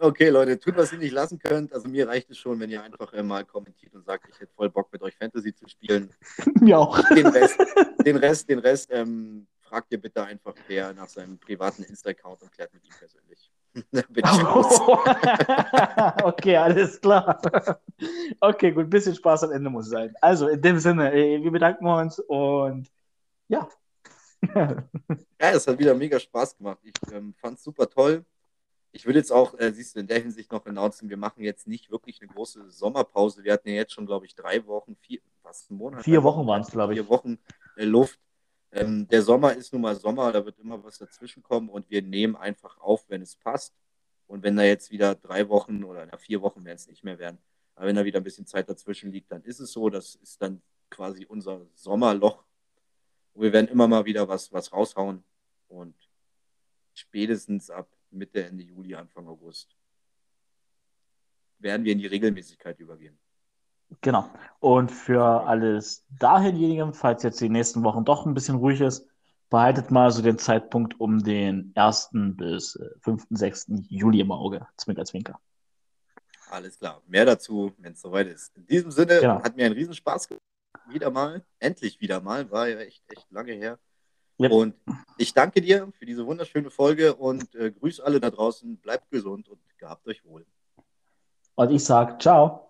okay, Leute, tut, was ihr nicht lassen könnt. Also mir reicht es schon, wenn ihr einfach äh, mal kommentiert und sagt, ich hätte voll Bock mit euch Fantasy zu spielen.
Mir auch.
Den Rest, den Rest, den Rest ähm, fragt ihr bitte einfach wer nach seinem privaten Insta-Account und klärt mit ihm persönlich.
oh. okay, alles klar. Okay, gut, ein bisschen Spaß am Ende muss sein. Also in dem Sinne, äh, wir bedanken uns und ja.
ja, es hat wieder mega Spaß gemacht. Ich ähm, fand es super toll. Ich würde jetzt auch, äh, siehst du, in der Hinsicht noch announcen, wir machen jetzt nicht wirklich eine große Sommerpause. Wir hatten ja jetzt schon, glaube ich, drei Wochen, vier, was, ein Monat?
Vier Wochen waren es, glaube ich.
Vier Wochen äh, Luft. Ähm, der Sommer ist nun mal Sommer, da wird immer was dazwischen kommen und wir nehmen einfach auf, wenn es passt. Und wenn da jetzt wieder drei Wochen oder na, vier Wochen werden es nicht mehr werden, aber wenn da wieder ein bisschen Zeit dazwischen liegt, dann ist es so. Das ist dann quasi unser Sommerloch. Und wir werden immer mal wieder was, was raushauen und spätestens ab Mitte, Ende Juli, Anfang August werden wir in die Regelmäßigkeit übergehen.
Genau. Und für alles dahinjenigen, falls jetzt die nächsten Wochen doch ein bisschen ruhig ist, behaltet mal so den Zeitpunkt um den 1. bis 5., äh, 6. Juli im Auge. Zwinker, zwinker.
Alles klar. Mehr dazu, wenn es soweit ist. In diesem Sinne genau. hat mir einen Riesenspaß gemacht. Wieder mal, endlich wieder mal, war ja echt, echt lange her. Yep. Und ich danke dir für diese wunderschöne Folge und äh, grüße alle da draußen. Bleibt gesund und gehabt euch wohl.
Und ich sage ciao.